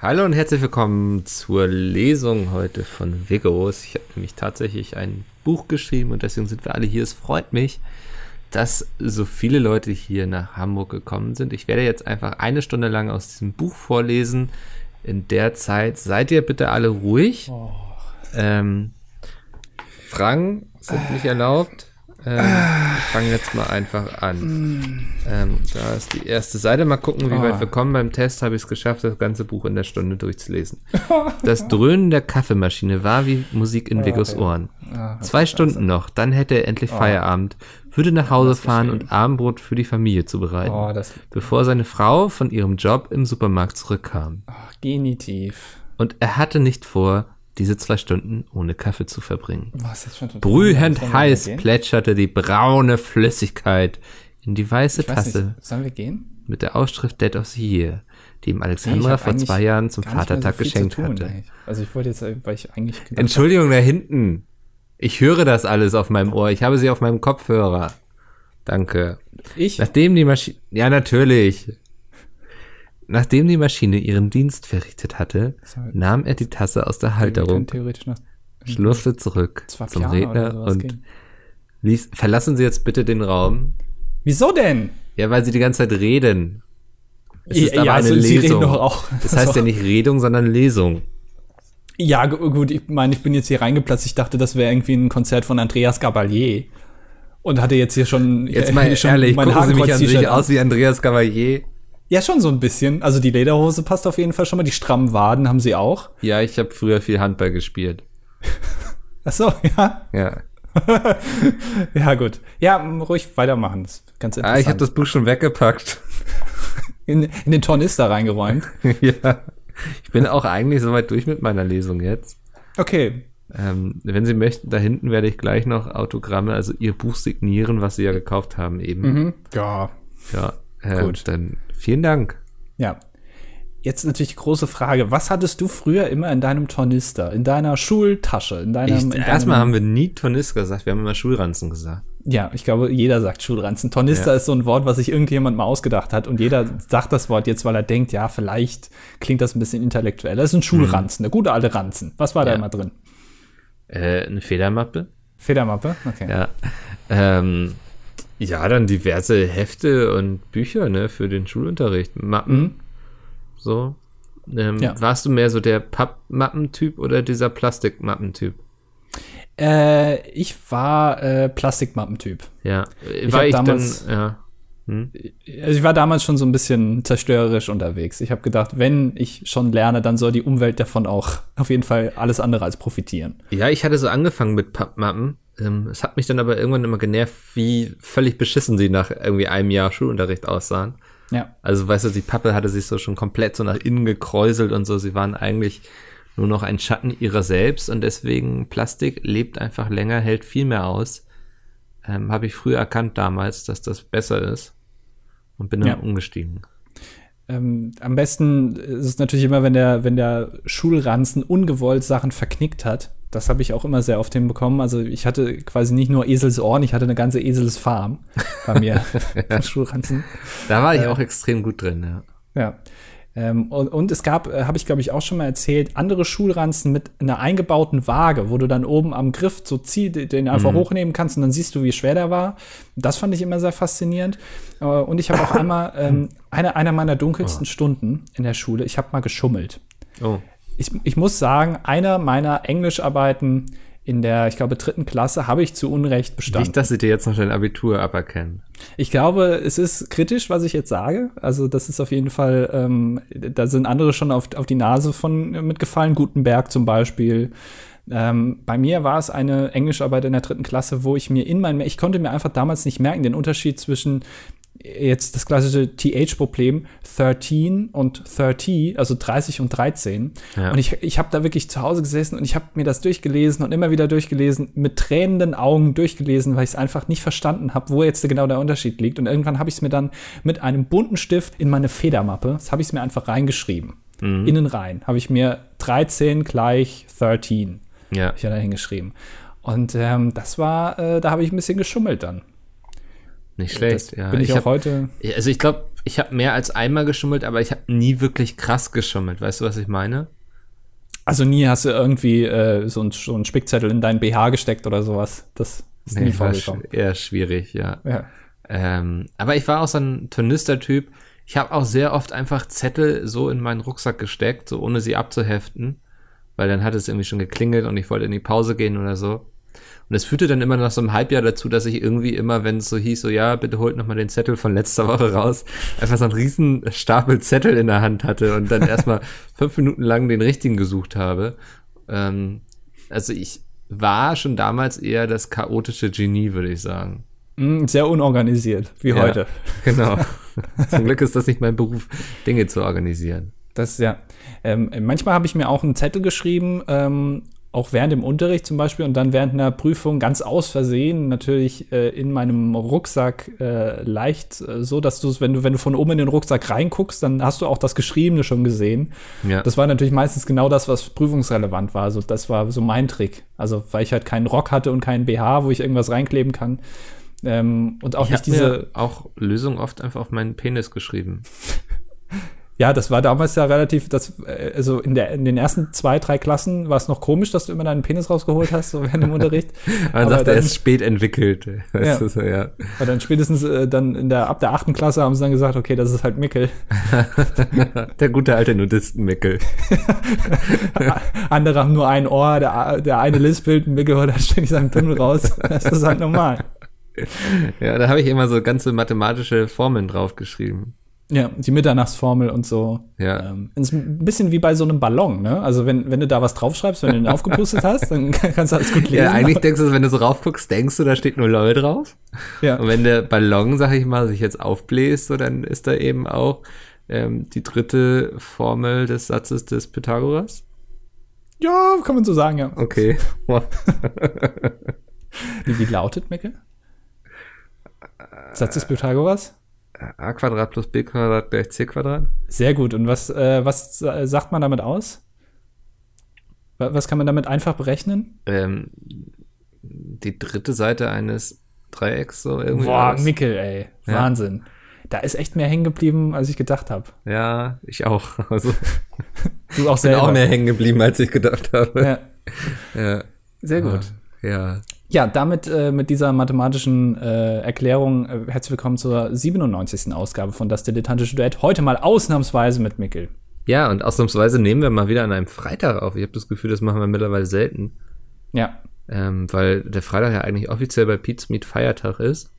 Hallo und herzlich willkommen zur Lesung heute von Vigos. Ich habe nämlich tatsächlich ein Buch geschrieben und deswegen sind wir alle hier. Es freut mich, dass so viele Leute hier nach Hamburg gekommen sind. Ich werde jetzt einfach eine Stunde lang aus diesem Buch vorlesen. In der Zeit seid ihr bitte alle ruhig. Oh. Ähm, Fragen sind nicht erlaubt. Ähm, ich fange jetzt mal einfach an. Ähm, da ist die erste Seite. Mal gucken, wie oh. weit wir kommen. Beim Test habe ich es geschafft, das ganze Buch in der Stunde durchzulesen. Das Dröhnen der Kaffeemaschine war wie Musik in Vigos Ohren. Zwei Stunden noch, dann hätte er endlich. Feierabend, würde nach Hause fahren und Abendbrot für die Familie zubereiten, oh, bevor seine Frau von ihrem Job im Supermarkt zurückkam. genitiv. Und er hatte nicht vor, diese zwei Stunden ohne Kaffee zu verbringen. Was, jetzt schon Brühend heiß plätscherte die braune Flüssigkeit in die weiße Tasse. Nicht, sollen wir gehen? Mit der Ausschrift Dead of the Year, die ihm Alexandra nee, vor zwei Jahren zum Vatertag so geschenkt tun, hatte. Eigentlich. Also ich wollte jetzt, weil ich eigentlich. Entschuldigung, da hinten. Ich höre das alles auf meinem Ohr. Ich habe sie auf meinem Kopfhörer. Danke. Ich? Nachdem die Maschine. Ja, natürlich. Nachdem die Maschine ihren Dienst verrichtet hatte, nahm er die Tasse aus der Halterung, schlurfte zurück zum Redner und ließ, verlassen Sie jetzt bitte den Raum. Wieso denn? Ja, weil Sie die ganze Zeit reden. Es ist ja, aber eine also Lesung. Das heißt ja nicht Redung, sondern Lesung. Ja, gut, ich meine, ich bin jetzt hier reingeplatzt. Ich dachte, das wäre irgendwie ein Konzert von Andreas Gabalier. Und hatte jetzt hier schon. Jetzt mal schon ehrlich, gucken Sie mich an sich aus wie Andreas Gabalier. Ja, schon so ein bisschen. Also die Lederhose passt auf jeden Fall schon mal. Die strammen Waden haben sie auch. Ja, ich habe früher viel Handball gespielt. Ach so, ja. Ja. ja, gut. Ja, ruhig weitermachen. Das ist ganz interessant. Ah, ich habe das Buch schon weggepackt. In, in den Tornister reingeräumt. ja. Ich bin auch eigentlich soweit durch mit meiner Lesung jetzt. Okay. Ähm, wenn Sie möchten, da hinten werde ich gleich noch Autogramme, also Ihr Buch signieren, was Sie ja gekauft haben eben. Mhm. Ja. Ja. Äh, Gut. Dann Vielen Dank. Ja. Jetzt natürlich die große Frage, was hattest du früher immer in deinem Tornister, in deiner Schultasche, in deinem... Erstmal haben wir nie Tornister gesagt, wir haben immer Schulranzen gesagt. Ja, ich glaube, jeder sagt Schulranzen. Tornister ja. ist so ein Wort, was sich irgendjemand mal ausgedacht hat und jeder sagt das Wort jetzt, weil er denkt, ja, vielleicht klingt das ein bisschen intellektuell. Das ist ein Schulranzen, mhm. eine gute alte Ranzen. Was war ja. da immer drin? Äh, eine Federmappe. Federmappe, okay. Ja. Ähm, ja, dann diverse Hefte und Bücher, ne, für den Schulunterricht. Mappen. Mhm. So. Ähm, ja. Warst du mehr so der Pappmappentyp oder dieser Plastikmappentyp? Äh, ich war äh, Plastikmappentyp. Ja. Ich war ich damals, dann, ja. Hm? Also ich war damals schon so ein bisschen zerstörerisch unterwegs. Ich habe gedacht, wenn ich schon lerne, dann soll die Umwelt davon auch auf jeden Fall alles andere als profitieren. Ja, ich hatte so angefangen mit Pappmappen ähm, es hat mich dann aber irgendwann immer genervt, wie völlig beschissen sie nach irgendwie einem Jahr Schulunterricht aussahen. Ja. Also, weißt du, die Pappe hatte sich so schon komplett so nach innen gekräuselt und so. Sie waren eigentlich nur noch ein Schatten ihrer selbst und deswegen Plastik lebt einfach länger, hält viel mehr aus. Ähm, Habe ich früher erkannt damals, dass das besser ist und bin dann ja. umgestiegen. Ähm, am besten ist es natürlich immer, wenn der, wenn der Schulranzen ungewollt Sachen verknickt hat das habe ich auch immer sehr oft hinbekommen. Also ich hatte quasi nicht nur Eselsohren, ich hatte eine ganze Eselsfarm bei mir im Schulranzen. Da war ich äh, auch extrem gut drin, ja. Ja. Ähm, und, und, es gab, äh, habe ich glaube ich auch schon mal erzählt, andere Schulranzen mit einer eingebauten Waage, wo du dann oben am Griff so zieh, den einfach mhm. hochnehmen kannst und dann siehst du, wie schwer der war. Das fand ich immer sehr faszinierend. Äh, und ich habe auch einmal ähm, eine, einer meiner dunkelsten oh. Stunden in der Schule, ich habe mal geschummelt. Oh ich, ich muss sagen, einer meiner Englischarbeiten in der, ich glaube, dritten Klasse habe ich zu Unrecht bestanden. Nicht, dass sie dir jetzt noch dein Abitur aberkennen. Ich glaube, es ist kritisch, was ich jetzt sage. Also, das ist auf jeden Fall, ähm, da sind andere schon auf, auf die Nase von mitgefallen. Gutenberg zum Beispiel. Ähm, bei mir war es eine Englischarbeit in der dritten Klasse, wo ich mir in meinem, ich konnte mir einfach damals nicht merken, den Unterschied zwischen jetzt das klassische TH-Problem 13 und 30, also 30 und 13. Ja. Und ich, ich habe da wirklich zu Hause gesessen und ich habe mir das durchgelesen und immer wieder durchgelesen, mit tränenden Augen durchgelesen, weil ich es einfach nicht verstanden habe, wo jetzt genau der Unterschied liegt. Und irgendwann habe ich es mir dann mit einem bunten Stift in meine Federmappe, das habe ich es mir einfach reingeschrieben. Mhm. Innen rein habe ich mir 13 gleich 13. Ja. Ich da hingeschrieben. Und ähm, das war, äh, da habe ich ein bisschen geschummelt dann. Nicht schlecht, das ja. Bin ich, ich auch hab, heute. Also ich glaube, ich habe mehr als einmal geschummelt, aber ich habe nie wirklich krass geschummelt. Weißt du, was ich meine? Also nie hast du irgendwie äh, so, ein, so einen Spickzettel in deinen BH gesteckt oder sowas. Das ist Nee, nie vorgekommen. eher schwierig, ja. Ja. Ähm, aber ich war auch so ein Turnister-Typ. Ich habe auch sehr oft einfach Zettel so in meinen Rucksack gesteckt, so ohne sie abzuheften, weil dann hat es irgendwie schon geklingelt und ich wollte in die Pause gehen oder so. Und es führte dann immer nach so einem Halbjahr dazu, dass ich irgendwie immer, wenn es so hieß, so ja, bitte holt noch mal den Zettel von letzter Woche raus, einfach so einen riesen Stapel Zettel in der Hand hatte und dann erstmal fünf Minuten lang den richtigen gesucht habe. Ähm, also ich war schon damals eher das chaotische Genie, würde ich sagen. Mm, Sehr unorganisiert, wie Ja. heute. Genau. Zum Glück ist das nicht mein Beruf, Dinge zu organisieren. Das ja. Ähm, manchmal habe ich mir auch einen Zettel geschrieben, ähm, auch während dem Unterricht zum Beispiel und dann während einer Prüfung ganz aus Versehen natürlich äh, in meinem Rucksack äh, leicht äh, so, dass du es, wenn du, wenn du von oben in den Rucksack reinguckst, dann hast du auch das Geschriebene schon gesehen. Ja. Das war natürlich meistens genau das, was prüfungsrelevant war. Also das war so mein Trick. Also weil ich halt keinen Rock hatte und keinen BH, wo ich irgendwas reinkleben kann. Ähm, und auch ich nicht diese. mir auch Lösungen oft einfach auf meinen Penis geschrieben. Ja, das war damals ja relativ, das, äh, also in, der, in den ersten zwei, drei Klassen war es noch komisch, dass du immer deinen Penis rausgeholt hast, so während dem Unterricht. Man Aber sagt, er dann- ist spät entwickelt. Weißt Ja. du, ja. Aber dann spätestens äh, dann in der, ab der achten Klasse haben sie dann gesagt, okay, das ist halt Mickel. Der gute alte Nudistenmickel. Andere haben nur ein Ohr, der, der eine lispelt, Mickel holt dann ständig seinen Pimmel raus. Das ist halt normal. Ja, da habe ich immer so ganze mathematische Formeln draufgeschrieben. Ja, die Mitternachtsformel und so. Ja. Ähm, ist ein bisschen wie bei so einem Ballon, ne? Also wenn, wenn du da was draufschreibst, wenn du den aufgepustet hast, dann kannst du alles gut lesen. Ja, eigentlich denkst du, wenn du so raufguckst, denkst du, da steht nur LOL drauf. ja. Und wenn der Ballon, sag ich mal, sich jetzt aufbläst, so, dann ist da eben auch ähm, die dritte Formel des Satzes des Pythagoras. ja, kann man so sagen, ja. Okay. Wie, wie lautet Mickel? Satz des Pythagoras? A Quadrat plus b Quadrat gleich c Quadrat. Sehr gut. Und was, äh, was sagt man damit aus? Wa- Was kann man damit einfach berechnen? Ähm, die dritte Seite eines Dreiecks so irgendwie. Boah, was? Mickel, ey. Ja. Wahnsinn. Da ist echt mehr hängen geblieben, als ich gedacht habe. Ja, ich auch. Also Du auch bin selber. auch mehr hängen geblieben, als ich gedacht habe. Ja, Ja. sehr gut. Ja. Ja, damit äh, mit dieser mathematischen äh, Erklärung äh, herzlich willkommen zur 97. Ausgabe von Das Dilettantische Duett. Heute mal ausnahmsweise mit Mickel. Ja, und ausnahmsweise nehmen wir mal wieder an einem Freitag auf. Ich habe das Gefühl, das machen wir mittlerweile selten. Ja, Ähm, weil der Freitag ja eigentlich offiziell bei Pete's Meet Feiertag ist.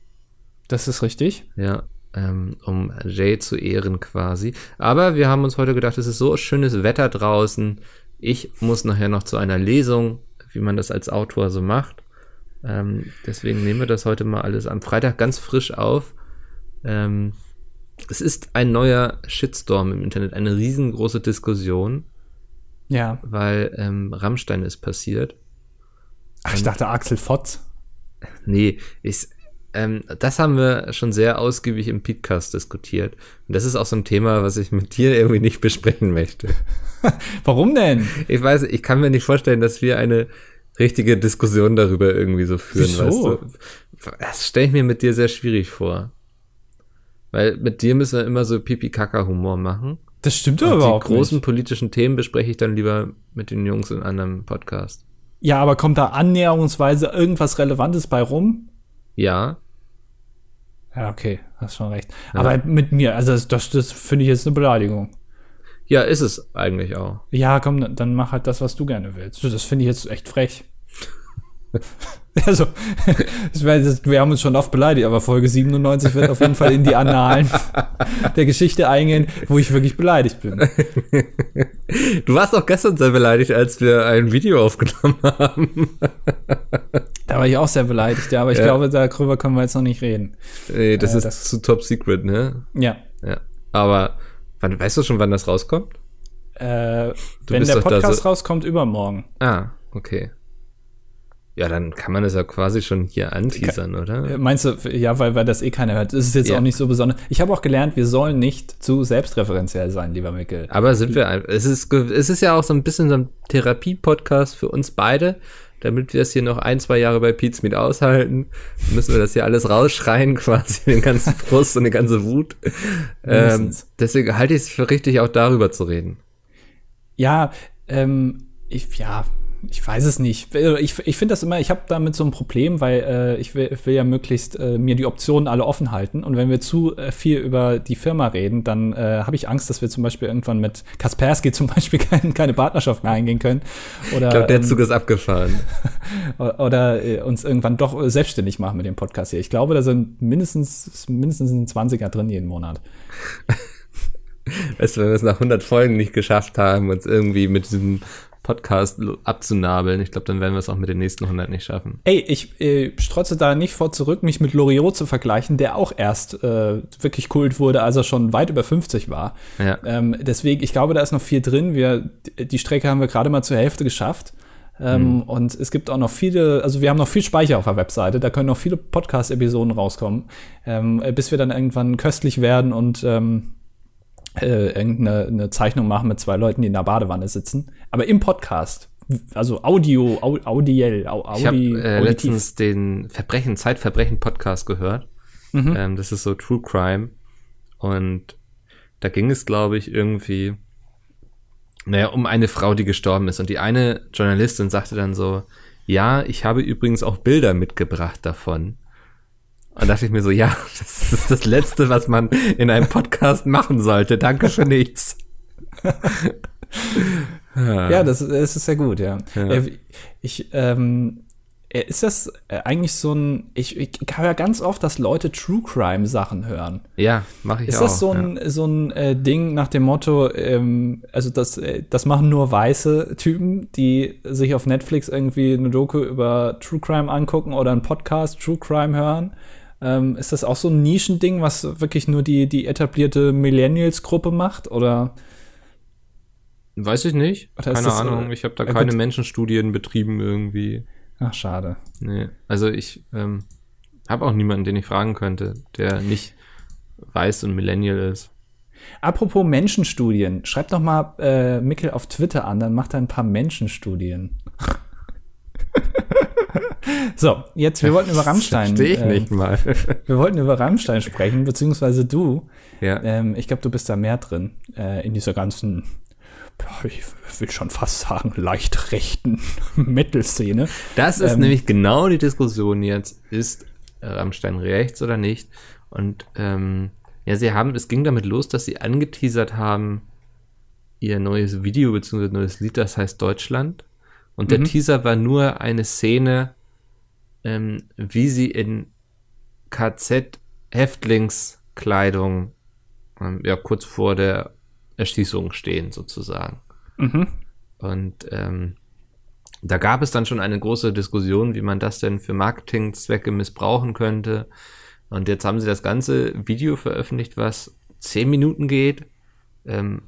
das ist richtig. Ja, ähm, um Jay zu ehren quasi. Aber wir haben uns heute gedacht, es ist so schönes Wetter draußen. Ich muss nachher noch zu einer Lesung, wie man das als Autor so macht. Ähm, deswegen nehmen wir das heute mal alles am Freitag ganz frisch auf. Ähm, es ist ein neuer Shitstorm im Internet, eine riesengroße Diskussion, Ja. weil ähm, Rammstein ist passiert. Ach, ich dachte Axel Fotz. Nee, ich, ähm, das haben wir schon sehr ausgiebig im Podcast diskutiert. Und das ist auch so ein Thema, was ich mit dir irgendwie nicht besprechen möchte. Warum denn? Ich weiß, ich kann mir nicht vorstellen, dass wir eine richtige Diskussion darüber irgendwie so führen, Wieso? weißt du? Das stelle ich mir mit dir sehr schwierig vor. Weil mit dir müssen wir immer so Pipi-Kaka-Humor machen. Das stimmt doch Und die überhaupt großen nicht. politischen Themen bespreche ich dann lieber mit den Jungs in einem Podcast. Ja, aber kommt da annäherungsweise irgendwas Relevantes bei rum? Ja, Ja, okay, hast schon recht. Aber mit mir, also das, das, das finde ich jetzt eine Beleidigung. Ja, ist es eigentlich auch. Ja, komm, dann- mach halt das, was du gerne willst. Das finde ich jetzt echt frech. also, wir haben uns schon oft beleidigt, aber Folge 97 wird auf jeden Fall in die Annalen der Geschichte eingehen, wo ich wirklich beleidigt bin. Du warst auch gestern sehr beleidigt, als wir ein Video aufgenommen haben. Da war ich auch sehr beleidigt, ja, aber ich Ja. glaube, darüber können wir jetzt noch nicht reden. Nee, das Äh, ist das- zu top secret, ne? Ja. Ja. Aber wann, weißt du schon, wann das rauskommt? Äh, wenn der Podcast so- rauskommt, übermorgen. Ah, okay. Ja, dann kann man das ja quasi schon hier anteasern, oder? Äh, Meinst du, ja, weil, weil das eh keiner hört. Das ist jetzt Ja. auch nicht so besonders. Ich habe auch gelernt, wir sollen nicht zu selbstreferenziell sein, lieber Mikkel. Aber sind wir, es ist, es ist ja auch so ein bisschen so ein Therapie-Podcast für uns beide, damit wir es hier noch ein, zwei Jahre bei Pete's Meet aushalten, müssen wir das hier alles rausschreien, quasi den ganzen Frust und die ganze Wut. Ähm, deswegen halte ich es für richtig, auch darüber zu reden. Ja, ähm, ich, ja, ich weiß es nicht. Also ich, ich finde das immer, ich habe damit so ein Problem, weil äh, ich, will, ich will ja möglichst äh, mir die Optionen alle offen halten. Und wenn wir zu äh, viel über die Firma reden, dann äh, habe ich Angst, dass wir zum Beispiel irgendwann mit Kaspersky zum Beispiel kein, keine Partnerschaft mehr eingehen können. Oder, ich glaube, der ähm, Zug ist abgefahren. oder äh, uns irgendwann doch selbstständig machen mit dem Podcast hier. Ich glaube, da sind mindestens, mindestens ein 20er drin jeden Monat. Weißt du, wenn wir es nach 100 Folgen nicht geschafft haben, uns irgendwie mit diesem Podcast abzunabeln. Ich glaube, dann werden wir es auch mit den nächsten 100 nicht schaffen. Ey, ich äh, strotze da nicht vor zurück, mich mit Loriot zu vergleichen, der auch erst äh, wirklich kult wurde, als er schon weit über 50 war. Ja. Ähm, deswegen, ich glaube, da ist noch viel drin. Wir, die Strecke haben wir gerade mal zur Hälfte geschafft. Ähm, mhm. Und es gibt auch noch viele, also wir haben noch viel Speicher auf der Webseite, da können noch viele Podcast-Episoden rauskommen, ähm, bis wir dann irgendwann köstlich werden und ähm, äh, irgendeine Zeichnung machen mit zwei Leuten, die in der Badewanne sitzen. Aber im Podcast. Also Audio, au, audiell, au, Audi, Ich habe äh, letztens den Verbrechen, Zeitverbrechen-Podcast gehört. Mhm. Ähm, das ist so True Crime. Und da ging es, glaube ich, irgendwie, naja, um eine Frau, die gestorben ist. Und die eine Journalistin sagte dann so, ja, ich habe übrigens auch Bilder mitgebracht davon. Und dachte ich mir so, ja, das ist das Letzte, was man in einem Podcast machen sollte. Danke für nichts. ja, das, das ist sehr gut, ja. ja. Äh, ich, ähm, äh, ist das äh, eigentlich so ein, ich, ich höre ganz oft, dass Leute True Crime Sachen hören. Ja, mache ich ist auch. Ist das so ein, ja. so ein äh, Ding nach dem Motto, ähm, also das, äh, das machen nur weiße Typen, die sich auf Netflix irgendwie eine Doku über True Crime angucken oder einen Podcast True Crime hören? Ähm, ist das auch so ein Nischending, was wirklich nur die, die etablierte Millennials-Gruppe macht? Oder? Weiß ich nicht. Keine das, Ahnung. Ich habe da keine Menschenstudien betrieben irgendwie. Ach, schade. Nee. Also ich ähm, habe auch niemanden, den ich fragen könnte, der nicht weiß und Millennial ist. Apropos Menschenstudien, schreib doch mal äh, Mickel auf Twitter an, dann macht er ein paar Menschenstudien. So, jetzt, wir wollten über Rammstein. Verstehe ich äh, nicht mal. wir wollten über Rammstein sprechen, beziehungsweise du. Ja. Ähm, ich glaube, du bist da mehr drin, äh, in dieser ganzen, ich will schon fast sagen, leicht rechten Metal-Szene. Das ist ähm, nämlich genau die Diskussion jetzt. Ist Rammstein rechts oder nicht? Und ähm, ja, sie haben, es ging damit los, dass sie angeteasert haben, ihr neues Video bzw. neues Lied, das heißt Deutschland. Und der mhm. Teaser war nur eine Szene, ähm, wie sie in KZ-Häftlingskleidung ähm, ja kurz vor der Erschießung stehen, sozusagen. Mhm. Und ähm, da gab es dann schon eine große Diskussion, wie man das denn für Marketingzwecke missbrauchen könnte. Und jetzt haben sie das ganze Video veröffentlicht, was zehn Minuten geht. Ähm,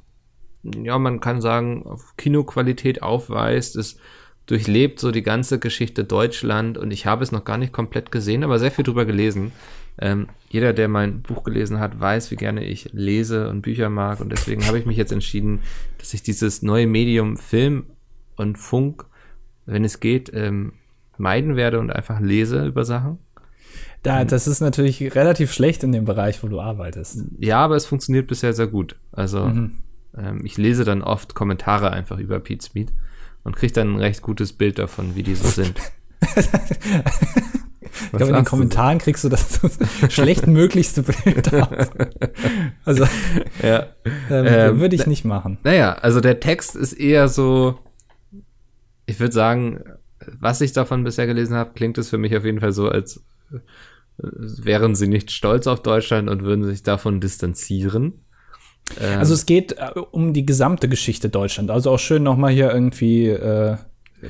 ja, man kann sagen, auf Kinoqualität aufweist. Es durchlebt so die ganze Geschichte Deutschland und ich habe es noch gar nicht komplett gesehen, aber sehr viel drüber gelesen. Ähm, jeder, der mein Buch gelesen hat, weiß, wie gerne ich lese und Bücher mag und deswegen habe ich mich jetzt entschieden, dass ich dieses neue Medium Film und Funk, wenn es geht, ähm, meiden werde und einfach lese über Sachen. Da, das ist natürlich relativ schlecht in dem Bereich, wo du arbeitest. Ja, aber es funktioniert bisher sehr gut. Also mhm. ähm, ich lese dann oft Kommentare einfach über Pete Smith und kriegt dann ein recht gutes Bild davon, wie die so sind. ich glaube, in den Kommentaren so? kriegst du das schlechtmöglichste Bild auf. Also, ja. ähm, ähm, würde ich nicht machen. Naja, also der Text ist eher so, ich würde sagen, was ich davon bisher gelesen habe, klingt es für mich auf jeden Fall so, als äh, wären sie nicht stolz auf Deutschland und würden sich davon distanzieren. Ähm, also es geht äh, um die gesamte Geschichte Deutschland. Also auch schön nochmal hier irgendwie äh,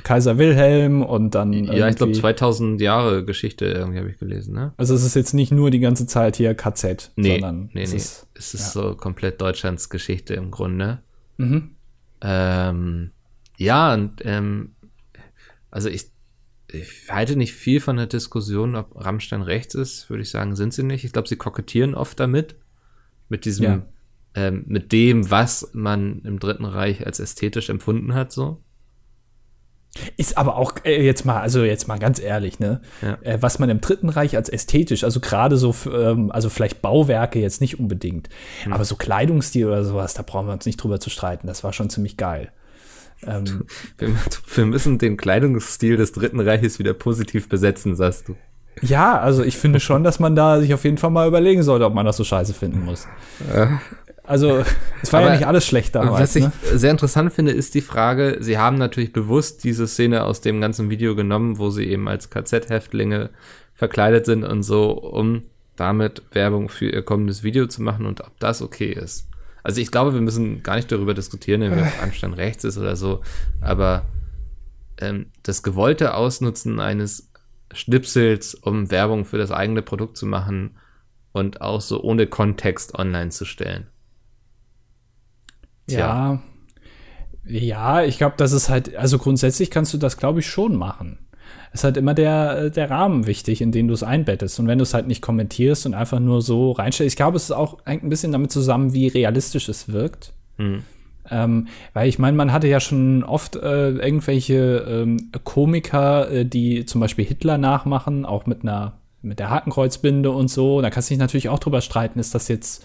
Kaiser Wilhelm und dann. Ja, ich glaube 2000 Jahre Geschichte irgendwie habe ich gelesen, ne? Also es ist jetzt nicht nur die ganze Zeit hier KZ, nee, sondern nee, es nee. ist, es ist ja. so komplett Deutschlands Geschichte im Grunde. Mhm. Ähm, ja, und ähm, also ich, ich halte nicht viel von der Diskussion, ob Rammstein rechts ist, würde ich sagen, sind sie nicht. Ich glaube, sie kokettieren oft damit, mit diesem ja ähm, mit dem, was man im Dritten Reich als ästhetisch empfunden hat, so. Ist aber auch äh, jetzt mal, also jetzt mal ganz ehrlich, ne? Ja. Äh, was man im Dritten Reich als ästhetisch, also gerade so, ähm, also vielleicht Bauwerke jetzt nicht unbedingt, Hm. aber so Kleidungsstil oder sowas, da brauchen wir uns nicht drüber zu streiten. Das war schon ziemlich geil. Ähm, Wir, wir müssen den Kleidungsstil des Dritten Reiches wieder positiv besetzen, sagst du. ja, also ich finde schon, dass man da sich auf jeden Fall mal überlegen sollte, ob man das so scheiße finden muss. Also, es war ja Aber nicht alles schlecht damals. Was ich ne? sehr interessant finde, ist die Frage, sie haben natürlich bewusst diese Szene aus dem ganzen Video genommen, wo sie eben als KZ-Häftlinge verkleidet sind und so, um damit Werbung für ihr kommendes Video zu machen und ob das okay ist. Also ich glaube, wir müssen gar nicht darüber diskutieren, wer Anstand rechts ist oder so, aber ähm, das gewollte Ausnutzen eines Schnipsels, um Werbung für das eigene Produkt zu machen und auch so ohne Kontext online zu stellen. Ja. Ja, ich glaube, das ist halt, also grundsätzlich kannst du das, glaube ich, schon machen. Es ist halt immer der, der Rahmen wichtig, in den du es einbettest. Und wenn du es halt nicht kommentierst und einfach nur so reinstellst, ich glaube, es ist auch hängt ein bisschen damit zusammen, wie realistisch es wirkt. Hm. Ähm, weil ich meine, man hatte ja schon oft äh, irgendwelche ähm, Komiker, äh, die zum Beispiel Hitler nachmachen, auch mit einer mit der Hakenkreuzbinde und so. Da kannst du dich natürlich auch drüber streiten, ist das jetzt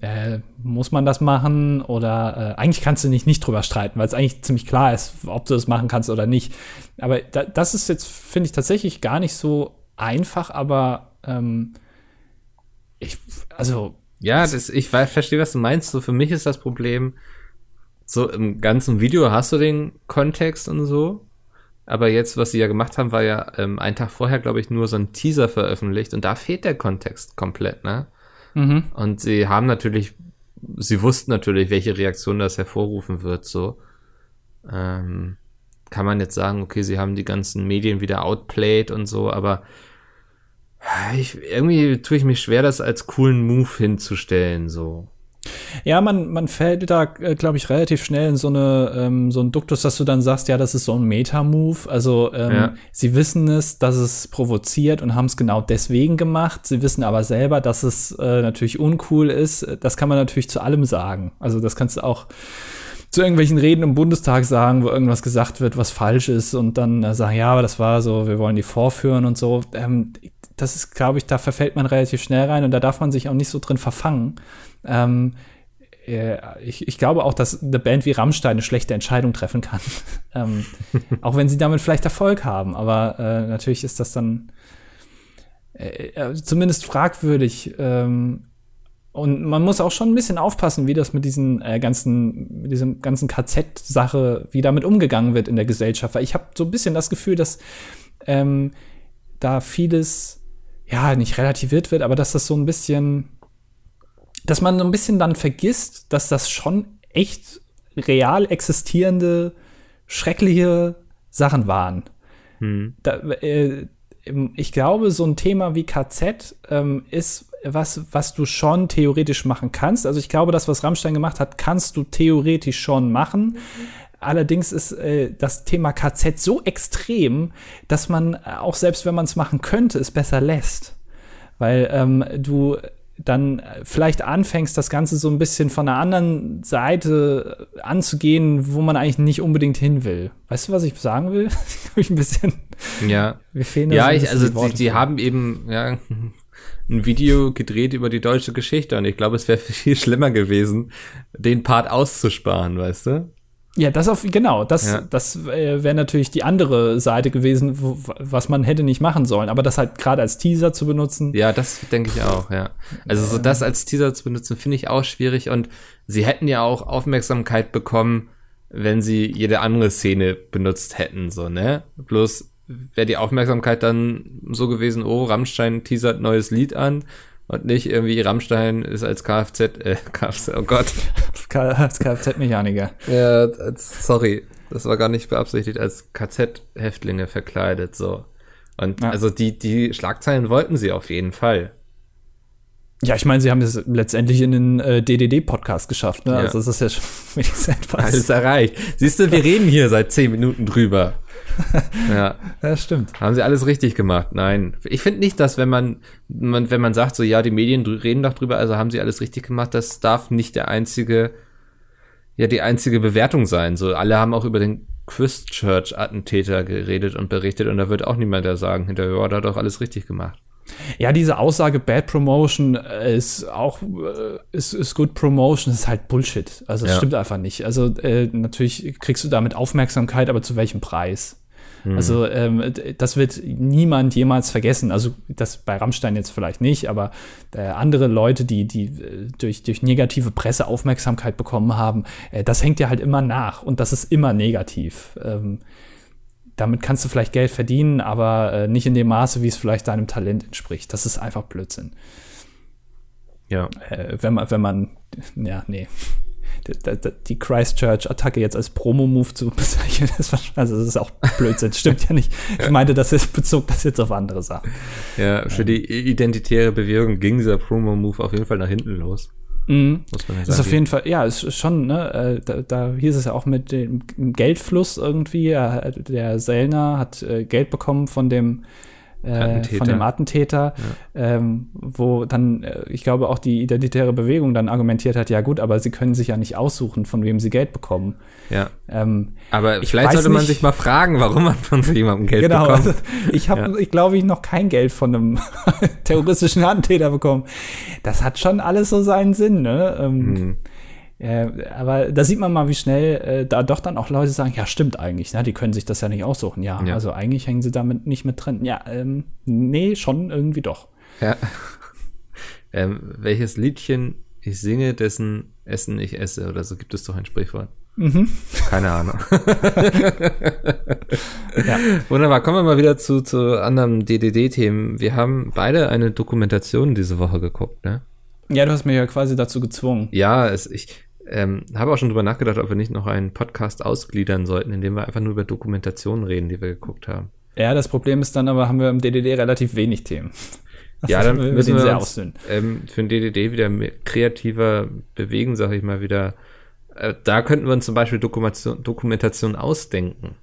äh, muss man das machen oder äh, eigentlich kannst du nicht nicht drüber streiten, weil es eigentlich ziemlich klar ist, ob du das machen kannst oder nicht. Aber da, das ist jetzt finde ich tatsächlich gar nicht so einfach, aber ähm, ich also Ja, das, ich verstehe, was du meinst. So, für mich ist das Problem, so im ganzen Video hast du den Kontext und so. Aber jetzt, was sie ja gemacht haben, war ja ähm, einen Tag vorher, glaube ich, nur so ein Teaser veröffentlicht und da fehlt der Kontext komplett, ne? Mhm. Und sie haben natürlich, sie wussten natürlich, welche Reaktion das hervorrufen wird, so. Ähm, kann man jetzt sagen, okay, sie haben die ganzen Medien wieder outplayed und so, aber ich, irgendwie tue ich mich schwer, das als coolen Move hinzustellen, so. Ja, man, man fällt da, äh, glaube ich, relativ schnell in so eine ähm, so ein Duktus, dass du dann sagst, ja, das ist so ein Meta-Move. Also ähm, Ja. sie wissen es, dass es provoziert und haben es genau deswegen gemacht. Sie wissen aber selber, dass es äh, natürlich uncool ist. Das kann man natürlich zu allem sagen. Also das kannst du auch zu irgendwelchen Reden im Bundestag sagen, wo irgendwas gesagt wird, was falsch ist und dann äh, sagen, ja, aber das war so, wir wollen die vorführen und so. Ähm, das ist, glaube ich, da verfällt man relativ schnell rein und da darf man sich auch nicht so drin verfangen. Ähm, äh, ich, ich glaube auch, dass eine Band wie Rammstein eine schlechte Entscheidung treffen kann. ähm, auch wenn sie damit vielleicht Erfolg haben. Aber äh, natürlich ist das dann äh, äh, zumindest fragwürdig. Ähm, und man muss auch schon ein bisschen aufpassen, wie das mit diesen äh, ganzen, mit diesem ganzen KZ-Sache, wie damit umgegangen wird in der Gesellschaft. Weil ich habe so ein bisschen das Gefühl, dass ähm, da vieles ja nicht relativiert wird, aber dass das so ein bisschen dass man so ein bisschen dann vergisst, dass das schon echt real existierende, schreckliche Sachen waren. Hm. Da, äh, ich glaube, so ein Thema wie KZ ähm, ist was, was du schon theoretisch machen kannst. Also ich glaube, das, was Rammstein gemacht hat, kannst du theoretisch schon machen. Allerdings ist äh, das Thema KZ so extrem, dass man äh, auch selbst wenn man es machen könnte, es besser lässt. Weil ähm, du dann vielleicht anfängst, das Ganze so ein bisschen von einer anderen Seite anzugehen, wo man eigentlich nicht unbedingt hin will. Weißt du, was ich sagen will? ich ein bisschen. Ja. Wir fehlen Ja, ich, also die die, haben eben ja, ein Video gedreht über die deutsche Geschichte und ich glaube, es wäre viel schlimmer gewesen, den Part auszusparen, weißt du? Ja, das auf genau, das Ja. das äh, wäre natürlich die andere Seite gewesen, wo, was man hätte nicht machen sollen, aber das halt gerade als Teaser zu benutzen. Ja, das denke ich auch, ja. Also so das als Teaser zu benutzen, finde ich auch schwierig und sie hätten ja auch Aufmerksamkeit bekommen, wenn sie jede andere Szene benutzt hätten, so, ne? Bloß wäre die Aufmerksamkeit dann so gewesen, oh, Rammstein teasert neues Lied an und nicht irgendwie Rammstein ist als Kfz, äh, Kfz, oh Gott. als Kfz-Mechaniker. Ja, als, sorry, das war gar nicht beabsichtigt, als KZ-Häftlinge verkleidet, so. Und Ja. also die, die Schlagzeilen wollten sie auf jeden Fall. Ja, ich meine, sie haben es letztendlich in den äh, DDD-Podcast geschafft, ne? Ja. Also das ist ja schon wenigstens etwas. Alles erreicht. Siehst du, wir reden hier seit zehn Minuten drüber. ja, Ja, stimmt. haben sie alles richtig gemacht. Nein, ich finde nicht, dass wenn man, man, wenn man sagt, so ja, die Medien reden doch drüber, also haben sie alles richtig gemacht, das darf nicht der einzige, ja, die einzige Bewertung sein. So, alle haben auch über den Christchurch-Attentäter geredet und berichtet und da wird auch niemand da sagen, hinterher, ja, da hat doch alles richtig gemacht. Ja, diese Aussage Bad Promotion ist auch äh, ist, ist Good Promotion ist halt Bullshit. Also ja. stimmt einfach nicht. Also äh, natürlich kriegst du damit Aufmerksamkeit, aber zu welchem Preis? Mhm. Also ähm, das wird niemand jemals vergessen. Also das bei Rammstein jetzt vielleicht nicht, aber äh, andere Leute, die, die äh, durch, durch negative Presse Aufmerksamkeit bekommen haben, äh, das hängt ja halt immer nach und das ist immer negativ. Ähm, damit kannst du vielleicht Geld verdienen, aber äh, nicht in dem Maße, wie es vielleicht deinem Talent entspricht. Das ist einfach Blödsinn. Ja. Äh, wenn man, wenn man, ja, nee die Christchurch-Attacke jetzt als Promo-Move zu bezeichnen, ist also das ist auch Blödsinn, stimmt ja nicht. Ich meinte, das ist bezog das jetzt auf andere Sachen. Ja, für die identitäre Bewegung ging dieser Promo-Move auf jeden Fall nach hinten los. Mhm. Muss man ja sagen. Das ist auf jeden Fall, ja, ist schon, ne, äh, da, da hieß es ja auch mit dem Geldfluss irgendwie. Der Sellner hat äh, Geld bekommen von dem äh, von dem Attentäter, ja. ähm, wo dann, äh, ich glaube, auch die identitäre Bewegung dann argumentiert hat, ja gut, aber sie können sich ja nicht aussuchen, von wem sie Geld bekommen. Ja. Ähm, aber vielleicht sollte man nicht, sich mal fragen, warum man von so jemandem Geld genau, bekommt. Also ich habe, ja. ich glaube, ich noch kein Geld von einem terroristischen Attentäter bekommen. Das hat schon alles so seinen Sinn, ne? Ähm, mhm. Äh, aber da sieht man mal, wie schnell äh, da doch dann auch Leute sagen, ja, stimmt eigentlich, ne? die können sich das ja nicht aussuchen. Ja, ja. also eigentlich hängen sie damit nicht mit drin. Ja, ähm, nee, schon irgendwie doch. Ja. ähm, welches Liedchen ich singe, dessen Essen ich esse oder so gibt es doch ein Sprichwort. Mhm. Keine Ahnung. ja. Wunderbar. Kommen wir mal wieder zu, zu anderen DDD-Themen. Wir haben beide eine Dokumentation diese Woche geguckt, ne? Ja, du hast mich ja quasi dazu gezwungen. Ja, es, ich ähm, habe auch schon drüber nachgedacht, ob wir nicht noch einen Podcast ausgliedern sollten, in dem wir einfach nur über Dokumentationen reden, die wir geguckt haben. Ja, das Problem ist dann aber, haben wir im DDD relativ wenig Themen. Das ja, dann müssen wir uns ähm, für den DDD wieder kreativer bewegen, sag ich mal wieder. Äh, da könnten wir uns zum Beispiel Dokumentation, Dokumentation ausdenken.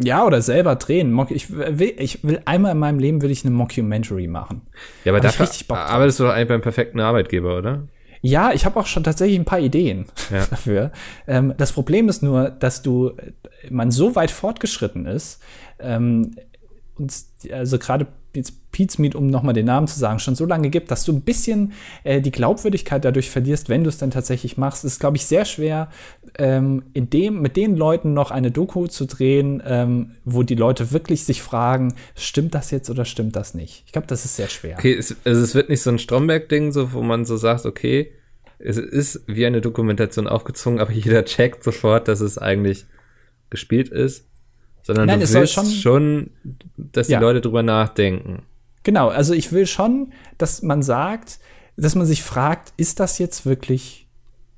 Ja, oder selber drehen. Ich will, ich will einmal in meinem Leben will ich eine Mockumentary machen. Ja, aber dafür arbeitest du doch eigentlich beim perfekten Arbeitgeber, oder? Ja, ich habe auch schon tatsächlich ein paar Ideen ja. dafür. Ähm, das Problem ist nur, dass du man so weit fortgeschritten ist ähm, und also gerade Pete's Meat, um nochmal den Namen zu sagen, schon so lange gibt, dass du ein bisschen äh, die Glaubwürdigkeit dadurch verlierst, wenn du es dann tatsächlich machst. Es ist, glaube ich, sehr schwer, ähm, in dem, mit den Leuten noch eine Doku zu drehen, ähm, wo die Leute wirklich sich fragen, stimmt das jetzt oder stimmt das nicht? Ich glaube, das ist sehr schwer. Okay, es, also es wird nicht so ein Stromberg-Ding, so, wo man so sagt, okay, es ist wie eine Dokumentation aufgezwungen, aber jeder checkt sofort, dass es eigentlich gespielt ist sondern Nein, du willst schon, schon, dass die ja. Leute drüber nachdenken. Genau, also ich will schon, dass man sagt, dass man sich fragt, ist das jetzt wirklich,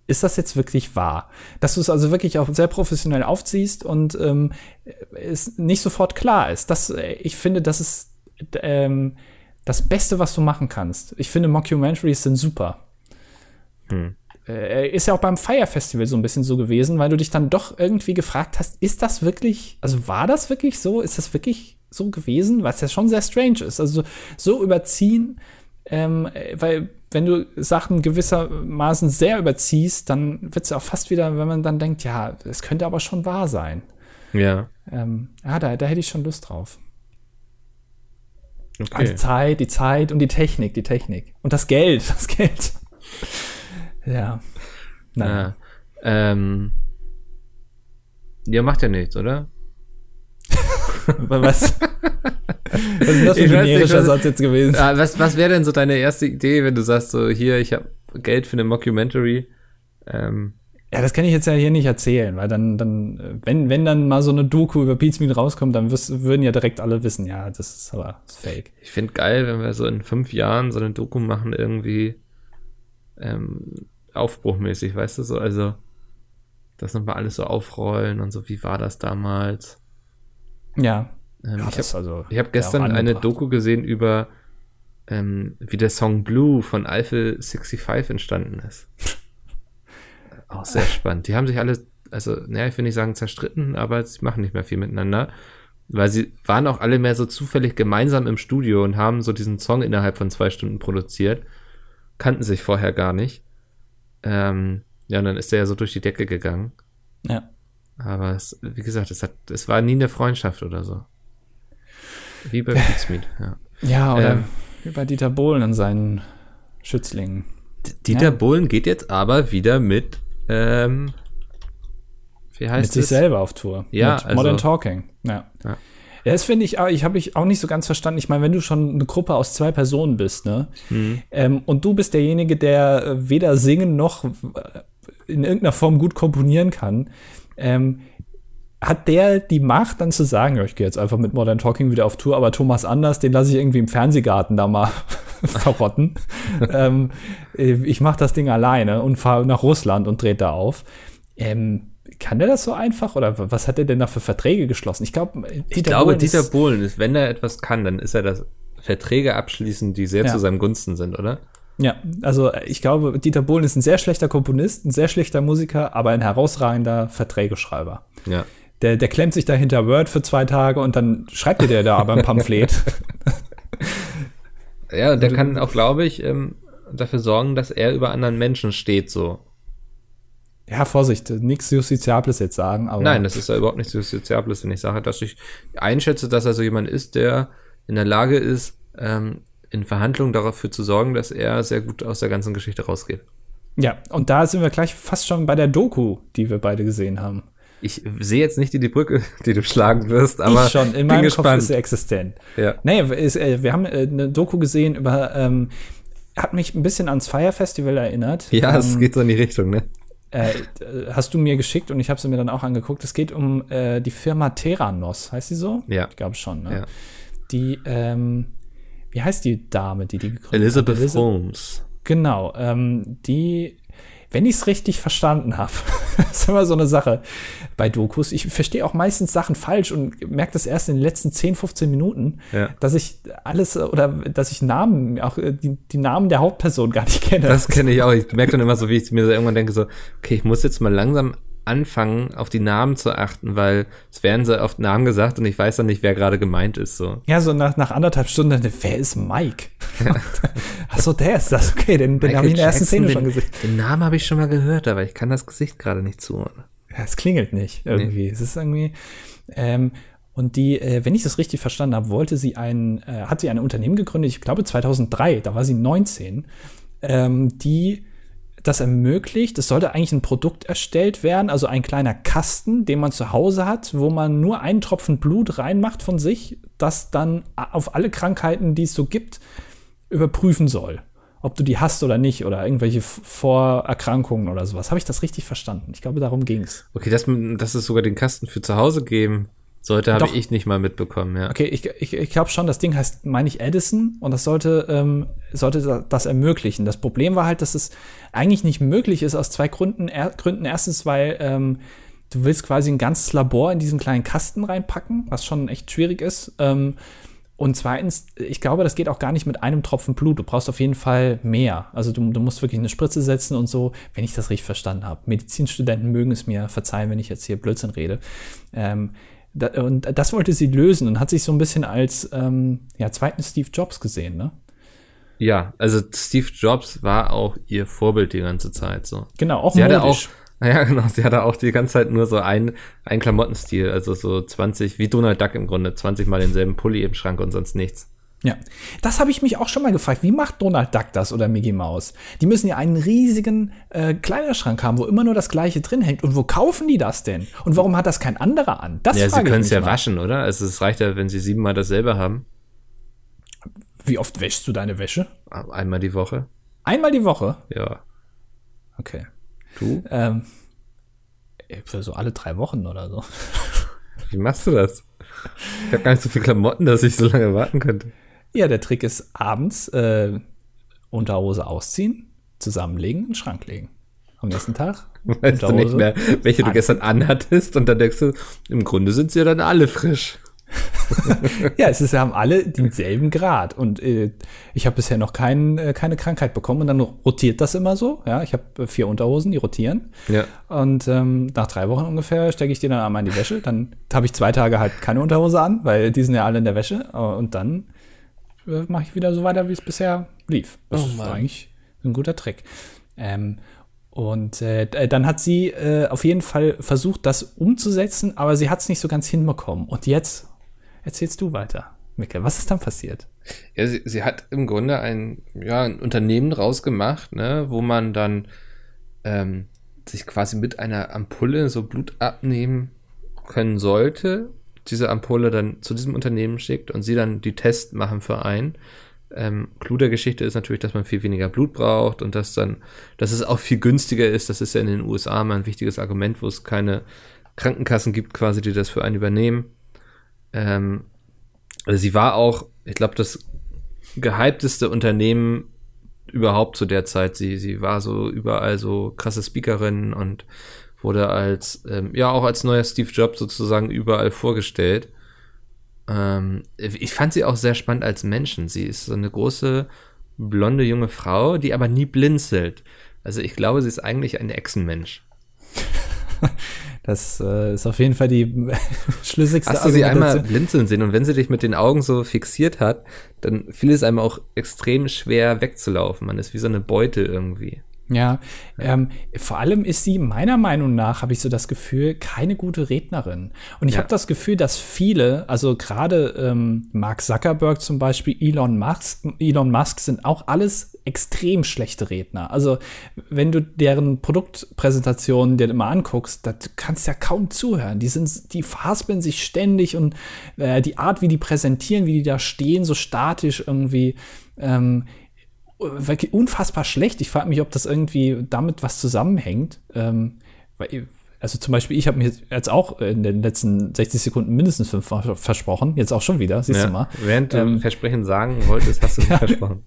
ist das jetzt wirklich wahr? Dass du es also wirklich auch sehr professionell aufziehst und ähm, es nicht sofort klar ist. Das, ich finde, das ist ähm, das Beste, was du machen kannst. Ich finde, Mockumentaries sind super. Hm äh, ist ja auch beim Fire Festival so ein bisschen so gewesen, weil du dich dann doch irgendwie gefragt hast, ist das wirklich, also war das wirklich so? Ist das wirklich so gewesen? Was ja schon sehr strange ist. Also so überziehen, ähm, weil wenn du Sachen gewissermaßen sehr überziehst, dann wird es ja auch fast wieder, wenn man dann denkt, ja, es könnte aber schon wahr sein. Ja. Ähm, ja, da, da hätte ich schon Lust drauf. Okay. Also die Zeit, die Zeit und die Technik, die Technik. Und das Geld, das Geld. Ja. Naja. Ja. Ähm, ja, macht ja nichts, oder? was? was ist das für ein generischer Satz jetzt gewesen? Ah, was was wäre denn so deine erste Idee, wenn du sagst, so hier, ich habe Geld für eine Mockumentary? Ähm, ja, das kann ich jetzt ja hier nicht erzählen, weil dann, dann, wenn, wenn dann mal so eine Doku über Pizmeet rauskommt, dann wirst, würden ja direkt alle wissen, ja, das ist aber das ist fake. Ich finde geil, wenn wir so in fünf Jahren so eine Doku machen, irgendwie ähm, aufbruchmäßig, weißt du, so, also das nochmal alles so aufrollen und so, wie war das damals? Ja. Ähm, ja ich habe also, hab gestern eine Doku gesehen über, ähm, wie der Song Blue von Eiffel 65 entstanden ist. Auch sehr spannend. Die haben sich alle, also, naja, ich will nicht sagen zerstritten, aber sie machen nicht mehr viel miteinander. Weil sie waren auch alle mehr so zufällig gemeinsam im Studio und haben so diesen Song innerhalb von zwei Stunden produziert kannten sich vorher gar nicht. Ähm, ja, und dann ist der ja so durch die Decke gegangen. Ja. Aber es, wie gesagt, es, hat, es war nie eine Freundschaft oder so. Wie bei Pizmeet, ja. Ja, oder ähm, wie bei Dieter Bohlen und seinen Schützlingen. Dieter ja. Bohlen geht jetzt aber wieder mit, ähm, wie heißt Mit sich selber auf Tour. Ja, mit also, Modern Talking. Ja. ja. Ja, das finde ich, ich habe ich auch nicht so ganz verstanden. Ich meine, wenn du schon eine Gruppe aus zwei Personen bist, ne? Mhm. Ähm, und du bist derjenige, der äh, weder singen noch äh, in irgendeiner Form gut komponieren kann, ähm, hat der die Macht, dann zu sagen, ja, ich gehe jetzt einfach mit Modern Talking wieder auf Tour, aber Thomas Anders, den lasse ich irgendwie im Fernsehgarten da mal verrotten. ähm, äh, ich mache das Ding alleine und fahre nach Russland und drehe da auf. Ähm, kann der das so einfach oder was hat er denn da für Verträge geschlossen? Ich, glaub, Dieter ich glaube, Bohlen Dieter Bohlen ist, wenn er etwas kann, dann ist er das Verträge abschließen, die sehr ja. zu seinem Gunsten sind, oder? Ja, also ich glaube, Dieter Bohlen ist ein sehr schlechter Komponist, ein sehr schlechter Musiker, aber ein herausragender Verträgeschreiber. Ja. Der, der klemmt sich da hinter Word für zwei Tage und dann schreibt dir der da aber ein Pamphlet. ja, der kann auch, glaube ich, ähm, dafür sorgen, dass er über anderen Menschen steht, so ja, Vorsicht, nichts Justiziables jetzt sagen, aber. Nein, das ist ja überhaupt nichts Justiziables, wenn ich sage, dass ich einschätze, dass er so jemand ist, der in der Lage ist, ähm, in Verhandlungen dafür zu sorgen, dass er sehr gut aus der ganzen Geschichte rausgeht. Ja, und da sind wir gleich fast schon bei der Doku, die wir beide gesehen haben. Ich sehe jetzt nicht die, die Brücke, die du schlagen wirst, aber ich schon. In meinem gespannt. Kopf ist sie existent. Ja. Nee, ist, äh, wir haben äh, eine Doku gesehen über, ähm, hat mich ein bisschen ans Fire Festival erinnert. Ja, es ähm, geht so in die Richtung, ne? Äh, hast du mir geschickt und ich habe sie mir dann auch angeguckt. Es geht um äh, die Firma Theranos, heißt sie so? Ja. Ich glaube schon, ne? Ja. Die, ähm, wie heißt die Dame, die die gegründet Elizabeth hat? Elizabeth Holmes. Genau, ähm, die wenn ich es richtig verstanden habe, ist immer so eine Sache bei Dokus. Ich verstehe auch meistens Sachen falsch und merke das erst in den letzten 10, 15 Minuten, ja. dass ich alles oder dass ich Namen, auch äh, die, die Namen der Hauptperson gar nicht kenne. Das kenne ich auch. Ich merke dann immer so, wie ich mir so irgendwann denke, so, okay, ich muss jetzt mal langsam anfangen, auf die Namen zu achten, weil es werden so oft Namen gesagt und ich weiß dann nicht, wer gerade gemeint ist. So. Ja, so nach, nach anderthalb Stunden, wer ist Mike? Ja. Achso, der ist das. Okay, den, den habe ich in der ersten Szene schon gesehen. Den Namen habe ich schon mal gehört, aber ich kann das Gesicht gerade nicht zuordnen. Ja, es klingelt nicht irgendwie. Nee. Es ist irgendwie. Ähm, und die, äh, wenn ich das richtig verstanden habe, wollte sie ein, äh, hat sie ein Unternehmen gegründet, ich glaube 2003, da war sie 19, ähm, die das ermöglicht, es sollte eigentlich ein Produkt erstellt werden, also ein kleiner Kasten, den man zu Hause hat, wo man nur einen Tropfen Blut reinmacht von sich, das dann auf alle Krankheiten, die es so gibt, überprüfen soll. Ob du die hast oder nicht oder irgendwelche Vorerkrankungen oder sowas. Habe ich das richtig verstanden? Ich glaube, darum ging es. Okay, dass, dass es sogar den Kasten für zu Hause geben sollte, habe ich nicht mal mitbekommen, ja. Okay, ich, ich, ich glaube schon, das Ding heißt, meine ich, Edison und das sollte, ähm, sollte das ermöglichen. Das Problem war halt, dass es eigentlich nicht möglich ist aus zwei Gründen. Er, Gründen. Erstens, weil ähm, du willst quasi ein ganzes Labor in diesen kleinen Kasten reinpacken, was schon echt schwierig ist. Ähm, und zweitens, ich glaube, das geht auch gar nicht mit einem Tropfen Blut. Du brauchst auf jeden Fall mehr. Also du, du musst wirklich eine Spritze setzen und so, wenn ich das richtig verstanden habe. Medizinstudenten mögen es mir verzeihen, wenn ich jetzt hier Blödsinn rede. Ähm, da, und das wollte sie lösen und hat sich so ein bisschen als ähm, ja, zweiten Steve Jobs gesehen, ne? Ja, also Steve Jobs war auch ihr Vorbild die ganze Zeit so. Genau, auch sie modisch. Hatte auch, ja, genau, sie hatte auch die ganze Zeit nur so ein, ein Klamottenstil, also so 20, wie Donald Duck im Grunde, 20 mal denselben Pulli im Schrank und sonst nichts. Ja, das habe ich mich auch schon mal gefragt. Wie macht Donald Duck das oder Mickey Mouse? Die müssen ja einen riesigen äh, Kleiderschrank haben, wo immer nur das Gleiche drin hängt. Und wo kaufen die das denn? Und warum hat das kein anderer an? Das ja, sie können es ja mal. waschen, oder? Also es reicht ja, wenn sie siebenmal dasselbe haben. Wie oft wäschst du deine Wäsche? Einmal die Woche. Einmal die Woche? Ja. Okay. Du? Ähm, für so alle drei Wochen oder so. Wie machst du das? Ich habe gar nicht so viele Klamotten, dass ich so lange warten könnte. Ja, der Trick ist abends äh, Unterhose ausziehen, zusammenlegen, in den Schrank legen. Am nächsten Tag. Weißt du nicht mehr, welche du gestern anhattest und dann denkst du, im Grunde sind sie ja dann alle frisch. ja, es ist, haben alle denselben Grad und äh, ich habe bisher noch kein, äh, keine Krankheit bekommen und dann rotiert das immer so. Ja, ich habe vier Unterhosen, die rotieren. Ja. Und ähm, nach drei Wochen ungefähr stecke ich die dann einmal in die Wäsche. Dann habe ich zwei Tage halt keine Unterhose an, weil die sind ja alle in der Wäsche. Und dann äh, mache ich wieder so weiter, wie es bisher lief. Das oh ist eigentlich ein guter Trick. Ähm, Und äh, dann hat sie äh, auf jeden Fall versucht, das umzusetzen, aber sie hat es nicht so ganz hinbekommen. Und jetzt erzählst du weiter, Micke. Was ist dann passiert? Ja, sie, sie hat im Grunde ein, ja, ein Unternehmen rausgemacht, ne, wo man dann ähm, sich quasi mit einer Ampulle so Blut abnehmen können sollte, diese Ampulle dann zu diesem Unternehmen schickt und sie dann die Tests machen für einen. Ähm, Clou der Geschichte ist natürlich, dass man viel weniger Blut braucht und dass dann, dass es auch viel günstiger ist. Das ist ja in den USA mal ein wichtiges Argument, wo es keine Krankenkassen gibt, quasi, die das für einen übernehmen. Ähm, also sie war auch, ich glaube, das gehypteste Unternehmen überhaupt zu der Zeit. Sie, sie war so überall so krasse Speakerin und wurde als, ähm, ja, auch als neuer Steve Jobs sozusagen überall vorgestellt. Ähm, ich fand sie auch sehr spannend als Menschen. Sie ist so eine große, blonde junge Frau, die aber nie blinzelt. Also ich glaube, sie ist eigentlich ein Echsenmensch. Das äh, ist auf jeden Fall die schlüssigste Hast du sie einmal blinzeln sehen und wenn sie dich mit den Augen so fixiert hat, dann fiel es einem auch extrem schwer wegzulaufen. Man ist wie so eine Beute irgendwie. Ja, ähm, vor allem ist sie meiner Meinung nach, habe ich so das Gefühl, keine gute Rednerin. Und ich ja. habe das Gefühl, dass viele, also gerade ähm, Mark Zuckerberg zum Beispiel, Elon Musk, Elon Musk sind auch alles extrem schlechte Redner. Also wenn du deren Produktpräsentationen dir immer anguckst, da kannst du ja kaum zuhören. Die sind, die verhaspeln sich ständig und äh, die Art, wie die präsentieren, wie die da stehen, so statisch irgendwie. Ähm, wirklich unfassbar schlecht. Ich frage mich, ob das irgendwie damit was zusammenhängt. Ähm, weil, also zum Beispiel, ich habe mir jetzt auch in den letzten 60 Sekunden mindestens fünf versprochen. Jetzt auch schon wieder, siehst ja, du mal. Während du ähm, Versprechen sagen wolltest, hast du nicht versprochen.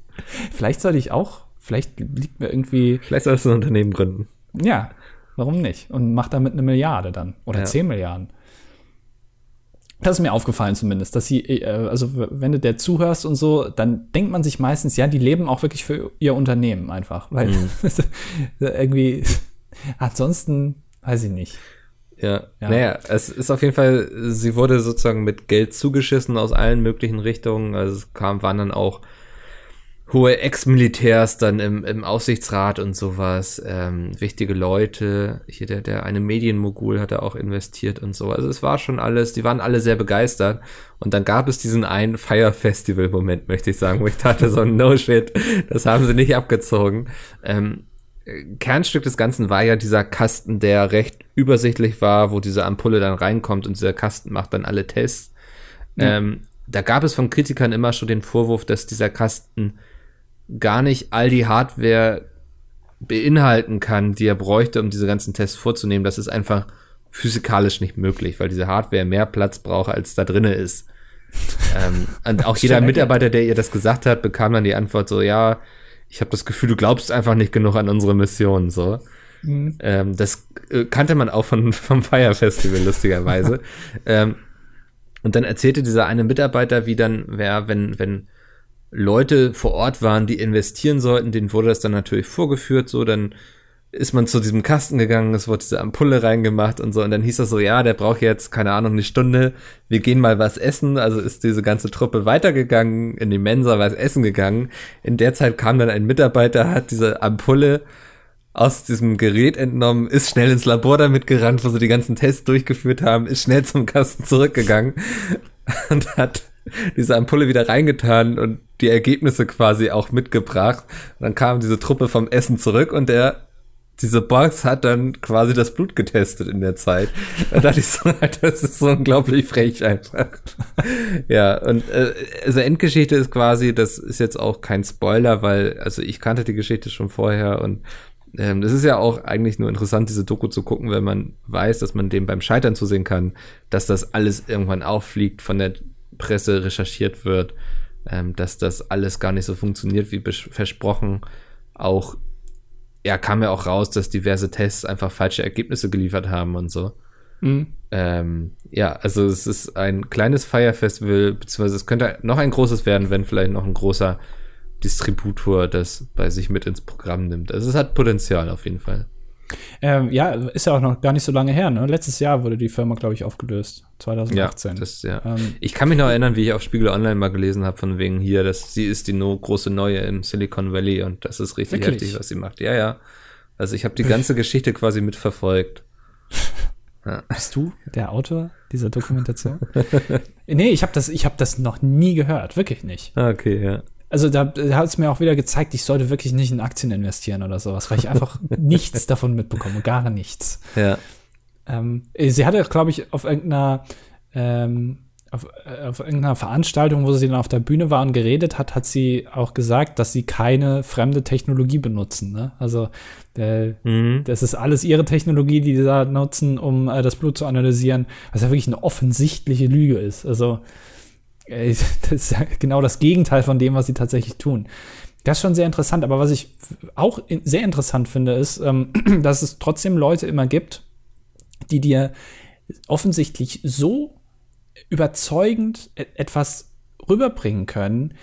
Vielleicht sollte ich auch, vielleicht liegt mir irgendwie. Vielleicht solltest du ein Unternehmen gründen. Ja, warum nicht? Und mach damit eine Milliarde dann. Oder ja. 10 Milliarden. Das ist mir aufgefallen zumindest, dass sie, äh, also wenn du der zuhörst und so, dann denkt man sich meistens, ja, die leben auch wirklich für ihr Unternehmen einfach. Weil mhm. irgendwie, ansonsten weiß ich nicht. Ja. ja, naja, es ist auf jeden Fall, sie wurde sozusagen mit Geld zugeschissen aus allen möglichen Richtungen. Also es kam, waren dann auch hohe Ex-Militärs dann im, im Aufsichtsrat und sowas, ähm, wichtige Leute. Hier der, der eine Medienmogul hat da auch investiert und so. Also es war schon alles, die waren alle sehr begeistert. Und dann gab es diesen einen Fire Festival-Moment, möchte ich sagen, wo ich dachte so, no shit, das haben sie nicht abgezogen. Ähm, Kernstück des Ganzen war ja dieser Kasten, der recht übersichtlich war, wo diese Ampulle dann reinkommt und dieser Kasten macht dann alle Tests. Ja. Ähm, da gab es von Kritikern immer schon den Vorwurf, dass dieser Kasten gar nicht all die Hardware beinhalten kann, die er bräuchte, um diese ganzen Tests vorzunehmen. Das ist einfach physikalisch nicht möglich, weil diese Hardware mehr Platz braucht, als da drinne ist. ähm, und auch jeder Mitarbeiter, der ihr das gesagt hat, bekam dann die Antwort so, ja, ich habe das Gefühl, du glaubst einfach nicht genug an unsere Mission, so. Mhm. Ähm, das äh, kannte man auch von, vom Fire Festival, lustigerweise. ähm, und dann erzählte dieser eine Mitarbeiter, wie dann, wer, wenn, wenn Leute vor Ort waren, die investieren sollten, denen wurde das dann natürlich vorgeführt, so, dann ist man zu diesem Kasten gegangen, es wurde diese Ampulle reingemacht und so, und dann hieß das so, ja, der braucht jetzt, keine Ahnung, eine Stunde, wir gehen mal was essen, also ist diese ganze Truppe weitergegangen, in die Mensa was essen gegangen. In der Zeit kam dann ein Mitarbeiter, hat diese Ampulle aus diesem Gerät entnommen, ist schnell ins Labor damit gerannt, wo sie die ganzen Tests durchgeführt haben, ist schnell zum Kasten zurückgegangen und hat diese Ampulle wieder reingetan und die Ergebnisse quasi auch mitgebracht. Und dann kam diese Truppe vom Essen zurück und der diese Box hat dann quasi das Blut getestet in der Zeit. Da dachte ich so, das ist so unglaublich frech einfach. ja, und äh, also Endgeschichte ist quasi, das ist jetzt auch kein Spoiler, weil, also ich kannte die Geschichte schon vorher und ähm, das ist ja auch eigentlich nur interessant, diese Doku zu gucken, wenn man weiß, dass man dem beim Scheitern zusehen kann, dass das alles irgendwann auffliegt, von der Presse recherchiert wird, ähm, dass das alles gar nicht so funktioniert wie versprochen. Auch, ja, kam ja auch raus, dass diverse Tests einfach falsche Ergebnisse geliefert haben und so. Mhm. Ähm, ja, also es ist ein kleines Fire Festival, beziehungsweise es könnte noch ein großes werden, wenn vielleicht noch ein großer Distributor das bei sich mit ins Programm nimmt. Also es hat Potenzial auf jeden Fall. Ähm, ja, ist ja auch noch gar nicht so lange her. Ne? Letztes Jahr wurde die Firma, glaube ich, aufgelöst. 2018. Ja, das, ja. Ähm, ich kann mich noch erinnern, wie ich auf Spiegel Online mal gelesen habe, von wegen hier, dass sie ist die no große Neue im Silicon Valley und das ist richtig wirklich? heftig, was sie macht. Ja, ja. Also ich habe die ganze Geschichte quasi mitverfolgt. Ja. Bist du der Autor dieser Dokumentation? nee, ich habe das, hab das noch nie gehört, wirklich nicht. Ah, okay, ja. Also da, da hat es mir auch wieder gezeigt, ich sollte wirklich nicht in Aktien investieren oder sowas, weil ich einfach nichts davon mitbekomme, gar nichts. Ja. Ähm, sie hatte, glaube ich, auf irgendeiner ähm, auf, äh, auf irgendeiner Veranstaltung, wo sie dann auf der Bühne war und geredet hat, hat sie auch gesagt, dass sie keine fremde Technologie benutzen. Ne? Also äh, mhm. das ist alles ihre Technologie, die sie da nutzen, um äh, das Blut zu analysieren, was ja wirklich eine offensichtliche Lüge ist. Also äh, das ist genau das Gegenteil von dem, was sie tatsächlich tun. Das ist schon sehr interessant. Aber was ich auch sehr interessant finde, ist, ähm, dass es trotzdem Leute immer gibt, die dir offensichtlich so überzeugend e-, etwas rüberbringen können.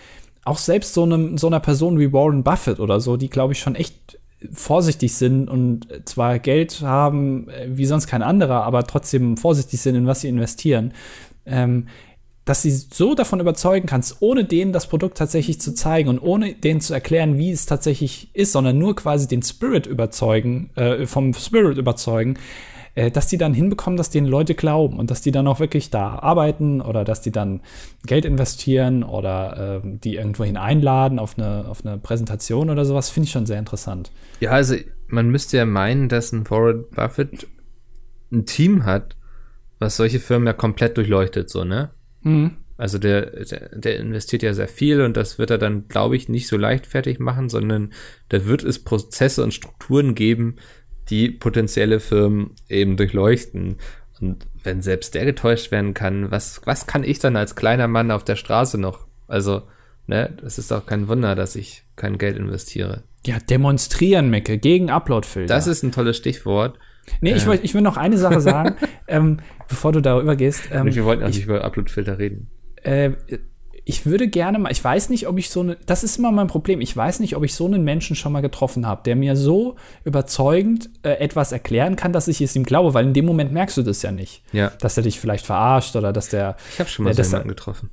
Auch selbst so, einem, so einer Person wie Warren Buffett oder so, die, glaube ich, schon echt vorsichtig sind und zwar Geld haben äh, wie sonst kein anderer, aber trotzdem vorsichtig sind, in was sie investieren, ähm, dass sie so davon überzeugen kannst, ohne denen das Produkt tatsächlich zu zeigen und ohne denen zu erklären, wie es tatsächlich ist, sondern nur quasi den Spirit überzeugen, äh, vom Spirit überzeugen, äh, dass die dann hinbekommen, dass denen Leute glauben und dass die dann auch wirklich da arbeiten oder dass die dann Geld investieren oder äh, die irgendwohin einladen auf eine, auf eine Präsentation oder sowas, finde ich schon sehr interessant. Ja, also man müsste ja meinen, dass ein Warren Buffett ein Team hat, was solche Firmen ja komplett durchleuchtet, so, ne? Mhm. Also der, der, der, investiert ja sehr viel und das wird er dann, glaube ich, nicht so leichtfertig machen, sondern da wird es Prozesse und Strukturen geben, die potenzielle Firmen eben durchleuchten. Und wenn selbst der getäuscht werden kann, was, was kann ich dann als kleiner Mann auf der Straße noch? Also, ne, das ist doch kein Wunder, dass ich kein Geld investiere. Ja, demonstrieren, Mecke, gegen Uploadfilter. Das ist ein tolles Stichwort. Nee, äh. ich, will, ich will noch eine Sache sagen, ähm, bevor du darüber gehst. Ähm, wir wollten eigentlich über Uploadfilter reden. Äh, ich würde gerne mal, ich weiß nicht, ob ich so eine, das ist immer mein Problem, ich weiß nicht, ob ich so einen Menschen schon mal getroffen habe, der mir so überzeugend äh, etwas erklären kann, dass ich es ihm glaube, weil in dem Moment merkst du das ja nicht. Ja. Dass er dich vielleicht verarscht oder dass der. Ich habe schon mal der, so jemanden getroffen.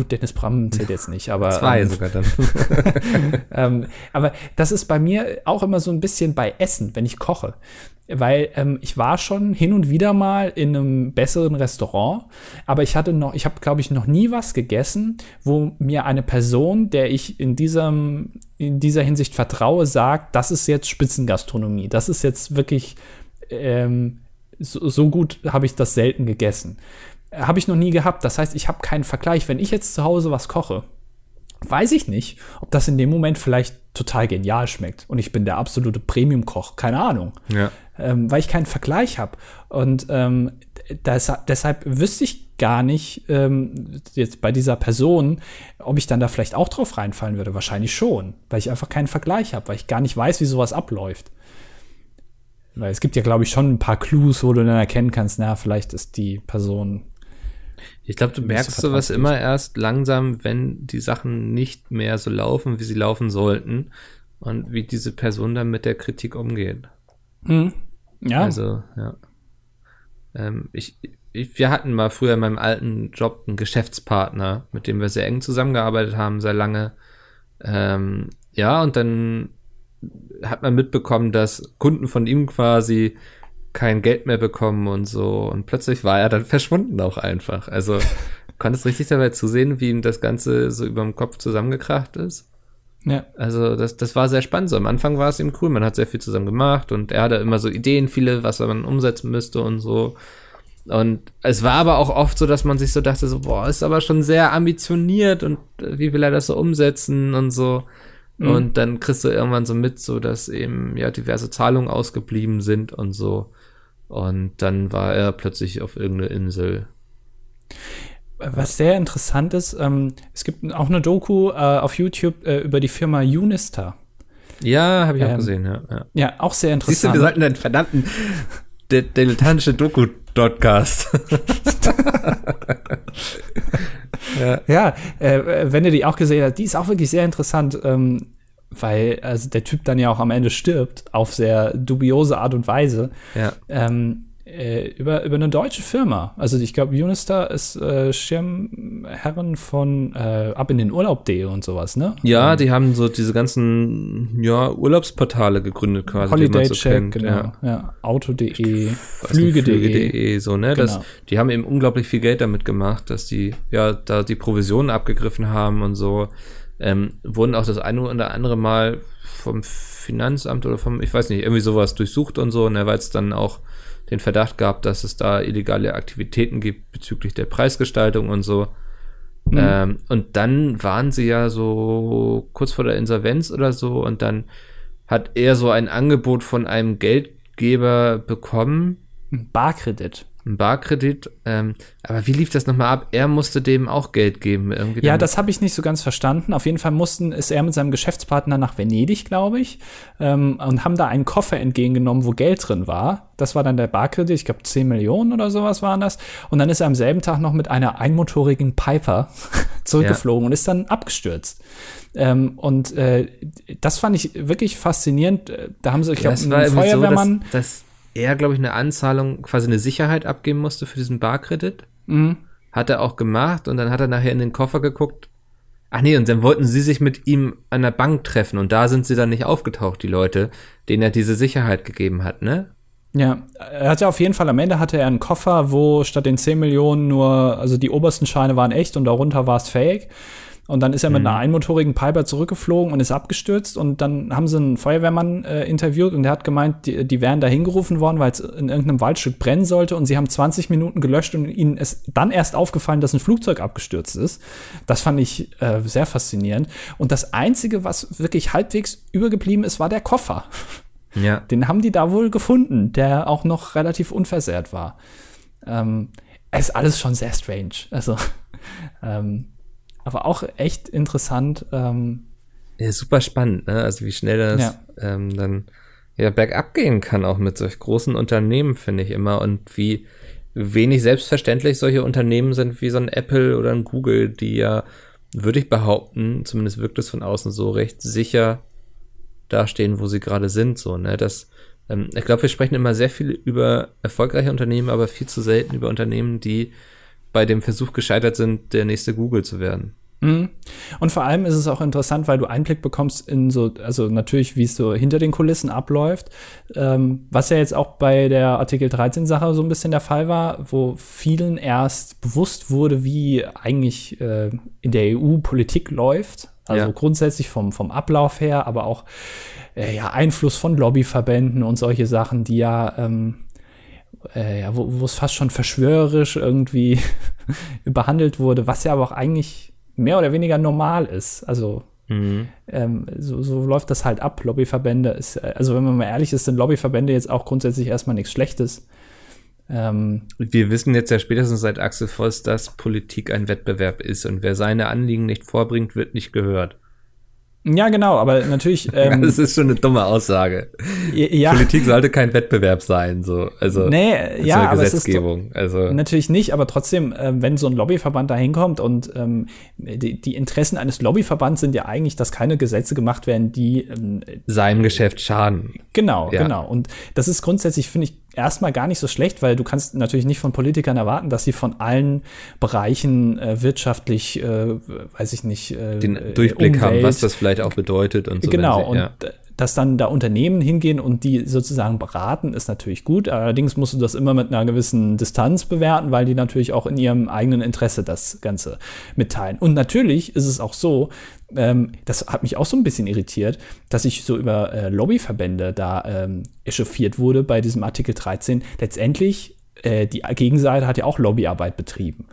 Gut, Dennis Bram zählt jetzt nicht, aber. Zwei ähm, sogar dann. ähm, aber das ist bei mir auch immer so ein bisschen bei Essen, wenn ich koche weil ähm, ich war schon hin und wieder mal in einem besseren Restaurant, aber ich hatte noch, ich habe glaube ich noch nie was gegessen, wo mir eine Person, der ich in diesem in dieser Hinsicht vertraue, sagt, das ist jetzt Spitzengastronomie, das ist jetzt wirklich ähm, so, so gut habe ich das selten gegessen. Habe ich noch nie gehabt. Das heißt, ich habe keinen Vergleich. Wenn ich jetzt zu Hause was koche, weiß ich nicht, ob das in dem Moment vielleicht total genial schmeckt. Und ich bin der absolute Premium-Koch, keine Ahnung. Ja. Ähm, weil ich keinen Vergleich habe. Und ähm, das, deshalb wüsste ich gar nicht, ähm, jetzt bei dieser Person, ob ich dann da vielleicht auch drauf reinfallen würde. Wahrscheinlich schon, weil ich einfach keinen Vergleich habe, weil ich gar nicht weiß, wie sowas abläuft. Weil es gibt ja, glaube ich, schon ein paar Clues, wo du dann erkennen kannst, na, vielleicht ist die Person ich glaube, du merkst sowas immer erst langsam, wenn die Sachen nicht mehr so laufen, wie sie laufen sollten und wie diese Person dann mit der Kritik umgeht. Mhm. Ja. Also, ja. Ähm, ich, ich, wir hatten mal früher in meinem alten Job einen Geschäftspartner, mit dem wir sehr eng zusammengearbeitet haben, sehr lange. Ähm, ja, und dann hat man mitbekommen, dass Kunden von ihm quasi kein Geld mehr bekommen und so. Und plötzlich war er dann verschwunden auch einfach. Also konntest richtig dabei zusehen, wie ihm das Ganze so über dem Kopf zusammengekracht ist. Ja. Also das, das war sehr spannend. So am Anfang war es ihm cool, man hat sehr viel zusammen gemacht und er hatte immer so Ideen, viele, was man umsetzen müsste und so. Und es war aber auch oft so, dass man sich so dachte, so, boah, ist aber schon sehr ambitioniert und wie will er das so umsetzen und so. Mhm. Und dann kriegst du irgendwann so mit, so dass eben ja diverse Zahlungen ausgeblieben sind und so. Und dann war er plötzlich auf irgendeiner Insel. Was sehr interessant ist, ähm, es gibt auch eine Doku äh, auf YouTube äh, über die Firma Unistar. Ja, habe ich ähm, auch gesehen, ja, ja, ja. auch sehr interessant. Siehst du, wir sollten einen verdammten dilettantische Doku-Podcast. ja, ja äh, wenn ihr die auch gesehen habt, die ist auch wirklich sehr interessant. Ähm, weil also der Typ dann ja auch am Ende stirbt auf sehr dubiose Art und Weise. Ja. Ähm, Äh, über, über eine deutsche Firma. Also ich glaube, Unistar ist äh, Schirmherren von äh, ab in den Urlaub.de und sowas, ne? Ja, ähm, die haben so diese ganzen ja, Urlaubsportale gegründet quasi. Holiday so Check, kennt. genau. Ja, ja. Auto.de, Flüge.de. Flüge so, ne? Genau. Das, die haben eben unglaublich viel Geld damit gemacht, dass die ja da die Provisionen abgegriffen haben und so. Ähm, wurden auch das eine oder andere Mal vom Finanzamt oder vom, ich weiß nicht, irgendwie sowas durchsucht und so, ne, weil es dann auch den Verdacht gab, dass es da illegale Aktivitäten gibt bezüglich der Preisgestaltung und so. Mhm. Ähm, und dann waren sie ja so kurz vor der Insolvenz oder so und dann hat er so ein Angebot von einem Geldgeber bekommen. Barkredit ein Barkredit. Ähm, aber wie lief das nochmal ab? Er musste dem auch Geld geben. Irgendwie ja, das habe ich nicht so ganz verstanden. Auf jeden Fall mussten, ist er mit seinem Geschäftspartner nach Venedig, glaube ich, ähm, und haben da einen Koffer entgegengenommen, wo Geld drin war. Das war dann der Barkredit, ich glaube 10 Millionen oder sowas waren das. Und dann ist er am selben Tag noch mit einer einmotorigen Piper zurückgeflogen ja. und ist dann abgestürzt. Ähm, und äh, das fand ich wirklich faszinierend. Da haben sie, ich glaube, einen Feuerwehrmann. So, dass, dass er, glaube ich, eine Anzahlung, quasi eine Sicherheit abgeben musste für diesen Barkredit. Mhm. Hat er auch gemacht und dann hat er nachher in den Koffer geguckt. Ach nee, und dann wollten sie sich mit ihm an der Bank treffen und da sind sie dann nicht aufgetaucht, die Leute, denen er diese Sicherheit gegeben hat, ne? Ja, er hatte auf jeden Fall am Ende hatte er einen Koffer, wo statt den 10 Millionen nur, also die obersten Scheine waren echt und darunter war es fake. Und dann ist er mit mhm. einer einmotorigen Piper zurückgeflogen und ist abgestürzt. Und dann haben sie einen Feuerwehrmann äh, interviewt und der hat gemeint, die, die wären da hingerufen worden, weil es in irgendeinem Waldstück brennen sollte. Und sie haben 20 Minuten gelöscht und ihnen ist dann erst aufgefallen, dass ein Flugzeug abgestürzt ist. Das fand ich äh, sehr faszinierend. Und das Einzige, was wirklich halbwegs übergeblieben ist, war der Koffer. Ja. Den haben die da wohl gefunden, der auch noch relativ unversehrt war. Ähm, es ist alles schon sehr strange. Also, ähm, aber auch echt interessant. Ähm, ja, super spannend, ne? Also wie schnell das ja. ähm, dann ja bergab gehen kann, auch mit solch großen Unternehmen, finde ich immer. Und wie wenig selbstverständlich solche Unternehmen sind wie so ein Apple oder ein Google, die ja, würde ich behaupten, zumindest wirkt es von außen so recht sicher dastehen, wo sie gerade sind. So, ne? Das, ähm, ich glaube, wir sprechen immer sehr viel über erfolgreiche Unternehmen, aber viel zu selten über Unternehmen, die bei dem Versuch gescheitert sind, der nächste Google zu werden. Mhm. Und vor allem ist es auch interessant, weil du Einblick bekommst in so, also natürlich, wie es so hinter den Kulissen abläuft, ähm, was ja jetzt auch bei der Artikel 13-Sache so ein bisschen der Fall war, wo vielen erst bewusst wurde, wie eigentlich äh, in der EU Politik läuft. Also ja. grundsätzlich vom, vom Ablauf her, aber auch äh, ja, Einfluss von Lobbyverbänden und solche Sachen, die ja ähm, äh, ja, wo es fast schon verschwörerisch irgendwie behandelt wurde, was ja aber auch eigentlich mehr oder weniger normal ist. Also mhm. ähm, so, so, läuft das halt ab. Lobbyverbände ist, äh, also wenn man mal ehrlich ist, sind Lobbyverbände jetzt auch grundsätzlich erstmal nichts Schlechtes. Ähm, Wir wissen jetzt ja spätestens seit Axel Voss, dass Politik ein Wettbewerb ist und wer seine Anliegen nicht vorbringt, wird nicht gehört. Ja, genau, aber natürlich. Ähm, das ist schon eine dumme Aussage. Ja. Politik sollte kein Wettbewerb sein, so. Also, nee, ja, aber Gesetzgebung. Es ist also. Natürlich nicht, aber trotzdem, äh, wenn so ein Lobbyverband da hinkommt und ähm, die, die, Interessen eines Lobbyverbands sind ja eigentlich, dass keine Gesetze gemacht werden, die ähm, seinem Geschäft schaden. Genau, ja. genau. Und das ist grundsätzlich, finde ich, erstmal gar nicht so schlecht, weil du kannst natürlich nicht von Politikern erwarten, dass sie von allen Bereichen äh, wirtschaftlich, äh, weiß ich nicht, äh, den Durchblick Umwelt, haben, was das vielleicht auch bedeutet und so. Genau, sie, ja. und dass dann da Unternehmen hingehen und die sozusagen beraten, ist natürlich gut. Allerdings musst du das immer mit einer gewissen Distanz bewerten, weil die natürlich auch in ihrem eigenen Interesse das Ganze mitteilen. Und natürlich ist es auch so, ähm, das hat mich auch so ein bisschen irritiert, dass ich so über äh, Lobbyverbände da ähm, echauffiert wurde bei diesem Artikel 13. Letztendlich, äh, die Gegenseite hat ja auch Lobbyarbeit betrieben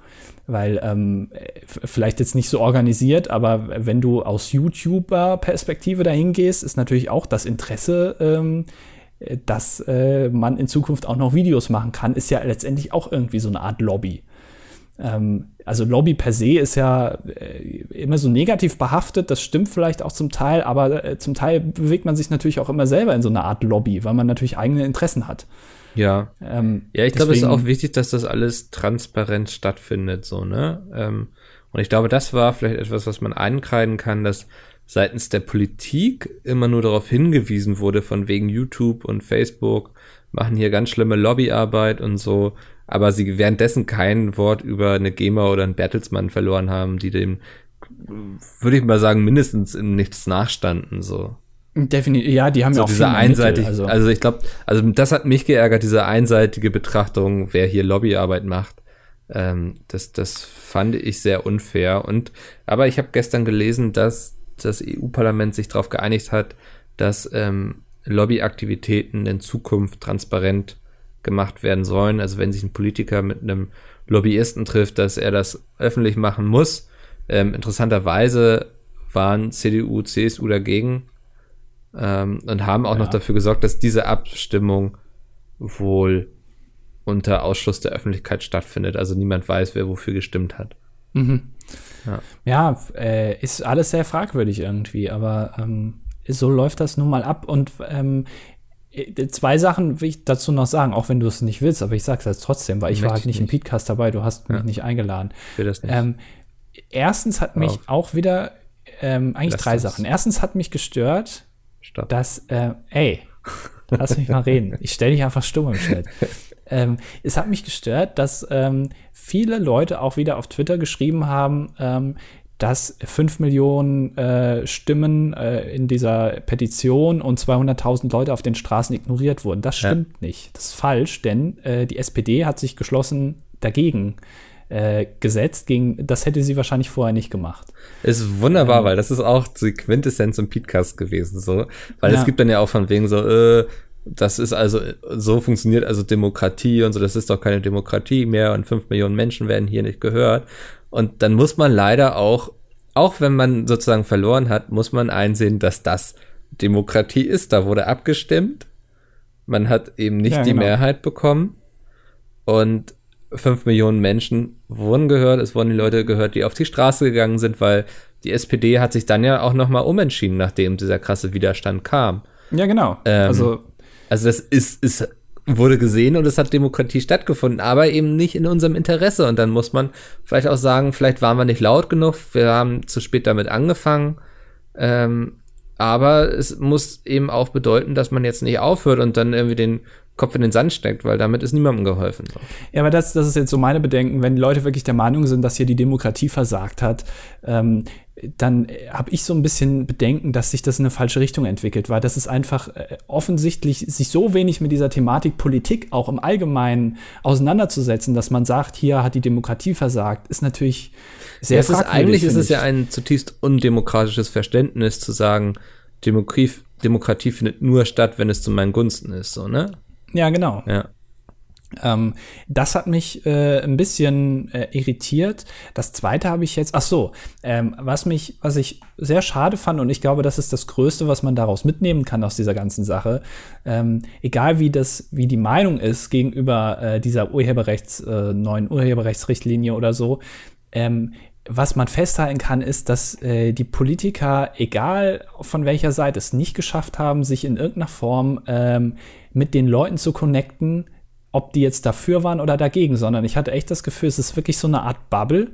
weil ähm, vielleicht jetzt nicht so organisiert, aber wenn du aus YouTuber-Perspektive dahin gehst, ist natürlich auch das Interesse, ähm, dass äh, man in Zukunft auch noch Videos machen kann, ist ja letztendlich auch irgendwie so eine Art Lobby. Ähm, also Lobby per se ist ja äh, immer so negativ behaftet, das stimmt vielleicht auch zum Teil, aber äh, zum Teil bewegt man sich natürlich auch immer selber in so eine Art Lobby, weil man natürlich eigene Interessen hat. Ja. Ähm, ja, ich glaube, es ist auch wichtig, dass das alles transparent stattfindet, so, ne? Ähm, und ich glaube, das war vielleicht etwas, was man einkreiden kann, dass seitens der Politik immer nur darauf hingewiesen wurde, von wegen YouTube und Facebook, machen hier ganz schlimme Lobbyarbeit und so, aber sie währenddessen kein Wort über eine GEMA oder einen Bertelsmann verloren haben, die dem, würde ich mal sagen, mindestens in nichts nachstanden, so. Definitiv, ja, die haben so ja auch diese einseitig, Mittel, also. also ich glaube, also das hat mich geärgert, diese einseitige Betrachtung, wer hier Lobbyarbeit macht. Ähm, das, das fand ich sehr unfair. Und aber ich habe gestern gelesen, dass das EU-Parlament sich darauf geeinigt hat, dass ähm, Lobbyaktivitäten in Zukunft transparent gemacht werden sollen. Also wenn sich ein Politiker mit einem Lobbyisten trifft, dass er das öffentlich machen muss. Ähm, interessanterweise waren CDU, CSU dagegen ähm, und haben auch ja. noch dafür gesorgt, dass diese Abstimmung wohl unter Ausschluss der Öffentlichkeit stattfindet. Also niemand weiß, wer wofür gestimmt hat. Mhm. Ja, ja äh, ist alles sehr fragwürdig irgendwie, aber ähm, so läuft das nun mal ab. Und ähm, äh, zwei Sachen will ich dazu noch sagen, auch wenn du es nicht willst, aber ich sage es jetzt trotzdem, weil ich war halt nicht, nicht, im Podcast dabei, du hast ja. mich nicht eingeladen. Ich will das nicht. Ähm, erstens hat mich Auf. auch wieder, ähm, eigentlich Lass drei das. Sachen. Erstens hat mich gestört, Stopp. dass, äh, ey, lass mich mal reden. Ich stelle dich einfach stumm im Chat. Ähm, es hat mich gestört, dass ähm, viele Leute auch wieder auf Twitter geschrieben haben, ähm, dass 5 Millionen äh, Stimmen äh, in dieser Petition und 200.000 Leute auf den Straßen ignoriert wurden. Das stimmt ja. nicht. Das ist falsch, denn äh, die SPD hat sich geschlossen dagegen äh, gesetzt. Gegen, das hätte sie wahrscheinlich vorher nicht gemacht. Ist wunderbar, ähm, weil das ist auch die Quintessenz im Podcast gewesen, so. Weil ja. es gibt dann ja auch von wegen so, äh, das ist also, so funktioniert also Demokratie und so, das ist doch keine Demokratie mehr und fünf Millionen Menschen werden hier nicht gehört. Und dann muss man leider auch, auch wenn man sozusagen verloren hat, muss man einsehen, dass das Demokratie ist. Da wurde abgestimmt. Man hat eben nicht ja, die genau. Mehrheit bekommen. Und fünf Millionen Menschen wurden gehört. Es wurden die Leute gehört, die auf die Straße gegangen sind, weil die SPD hat sich dann ja auch nochmal umentschieden, nachdem dieser krasse Widerstand kam. Ja, genau. Ähm, also, also das ist, ist wurde gesehen und es hat Demokratie stattgefunden, aber eben nicht in unserem Interesse. Und dann muss man vielleicht auch sagen, vielleicht waren wir nicht laut genug, wir haben zu spät damit angefangen. Ähm, aber es muss eben auch bedeuten, dass man jetzt nicht aufhört und dann irgendwie den Kopf in den Sand steckt, weil damit ist niemandem geholfen. Ja, aber das, das ist jetzt so meine Bedenken, wenn die Leute wirklich der Meinung sind, dass hier die Demokratie versagt hat, ähm, dann habe ich so ein bisschen Bedenken, dass sich das in eine falsche Richtung entwickelt, weil das ist einfach äh, offensichtlich, sich so wenig mit dieser Thematik Politik auch im Allgemeinen auseinanderzusetzen, dass man sagt, hier hat die Demokratie versagt, ist natürlich sehr ja, ist Eigentlich ist es ja ein zutiefst undemokratisches Verständnis zu sagen, Demokratie, Demokratie findet nur statt, wenn es zu meinen Gunsten ist, so, ne? Ja, genau. Ja. Ähm, das hat mich äh, ein bisschen äh, irritiert. Das zweite habe ich jetzt, ach so, ähm, was mich, was ich sehr schade fand und ich glaube, das ist das Größte, was man daraus mitnehmen kann aus dieser ganzen Sache. Ähm, egal wie das, wie die Meinung ist gegenüber äh, dieser Urheberrechts, äh, neuen Urheberrechtsrichtlinie oder so, ähm, was man festhalten kann, ist, dass äh, die Politiker, egal von welcher Seite, es nicht geschafft haben, sich in irgendeiner Form ähm, mit den Leuten zu connecten, ob die jetzt dafür waren oder dagegen, sondern ich hatte echt das Gefühl, es ist wirklich so eine Art Bubble,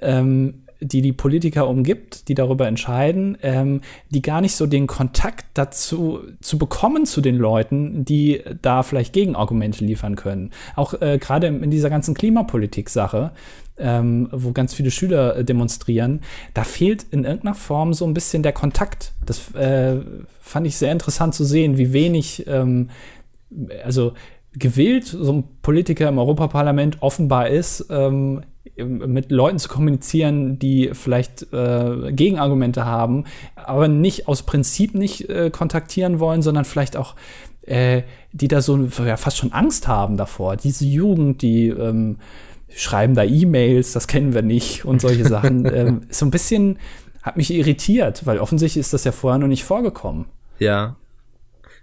ähm, die die Politiker umgibt, die darüber entscheiden, ähm, die gar nicht so den Kontakt dazu zu bekommen zu den Leuten, die da vielleicht Gegenargumente liefern können. Auch äh, gerade in dieser ganzen Klimapolitik-Sache, ähm, wo ganz viele Schüler äh, demonstrieren, da fehlt in irgendeiner Form so ein bisschen der Kontakt. Das äh, fand ich sehr interessant zu sehen, wie wenig, ähm, also gewillt so ein Politiker im Europaparlament offenbar ist, ähm, mit Leuten zu kommunizieren, die vielleicht äh, Gegenargumente haben, aber nicht aus Prinzip nicht äh, kontaktieren wollen, sondern vielleicht auch äh, die da so ja, fast schon Angst haben davor. Diese Jugend, die ähm, schreiben da E-Mails, das kennen wir nicht und solche Sachen. ähm, so ein bisschen hat mich irritiert, weil offensichtlich ist das ja vorher noch nicht vorgekommen. Ja,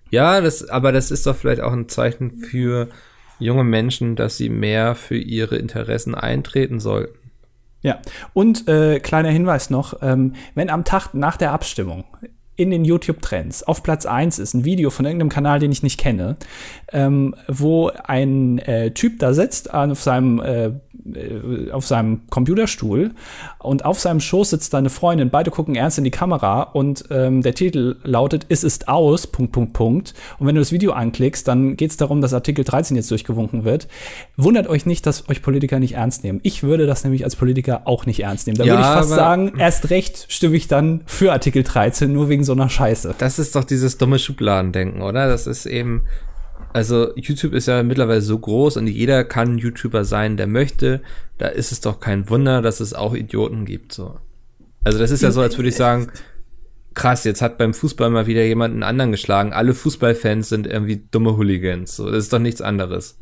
ja, das, aber das ist doch vielleicht auch ein Zeichen für junge Menschen, dass sie mehr für ihre Interessen eintreten sollten. Ja, und äh, kleiner Hinweis noch, ähm, wenn am Tag nach der Abstimmung in den YouTube-Trends auf Platz 1 ist ein Video von irgendeinem Kanal, den ich nicht kenne, ähm, wo ein äh, Typ da sitzt auf seinem äh, auf seinem Computerstuhl und auf seinem Schoß sitzt seine Freundin. Beide gucken ernst in die Kamera und ähm, der Titel lautet Es ist aus, Punkt, Punkt, Punkt. Und wenn du das Video anklickst, dann geht es darum, dass Artikel 13 jetzt durchgewunken wird. Wundert euch nicht, dass euch Politiker nicht ernst nehmen. Ich würde das nämlich als Politiker auch nicht ernst nehmen. Da ja, würde ich fast sagen, erst recht stimme ich dann für Artikel 13, nur wegen so einer Scheiße. Das ist doch dieses dumme Schubladendenken, oder? Das ist eben also YouTube ist ja mittlerweile so groß und jeder kann YouTuber sein, der möchte. Da ist es doch kein Wunder, dass es auch Idioten gibt. So. Also das ist ja so, als würde ich sagen, krass, jetzt hat beim Fußball mal wieder jemand einen anderen geschlagen. Alle Fußballfans sind irgendwie dumme Hooligans. So, das ist doch nichts anderes.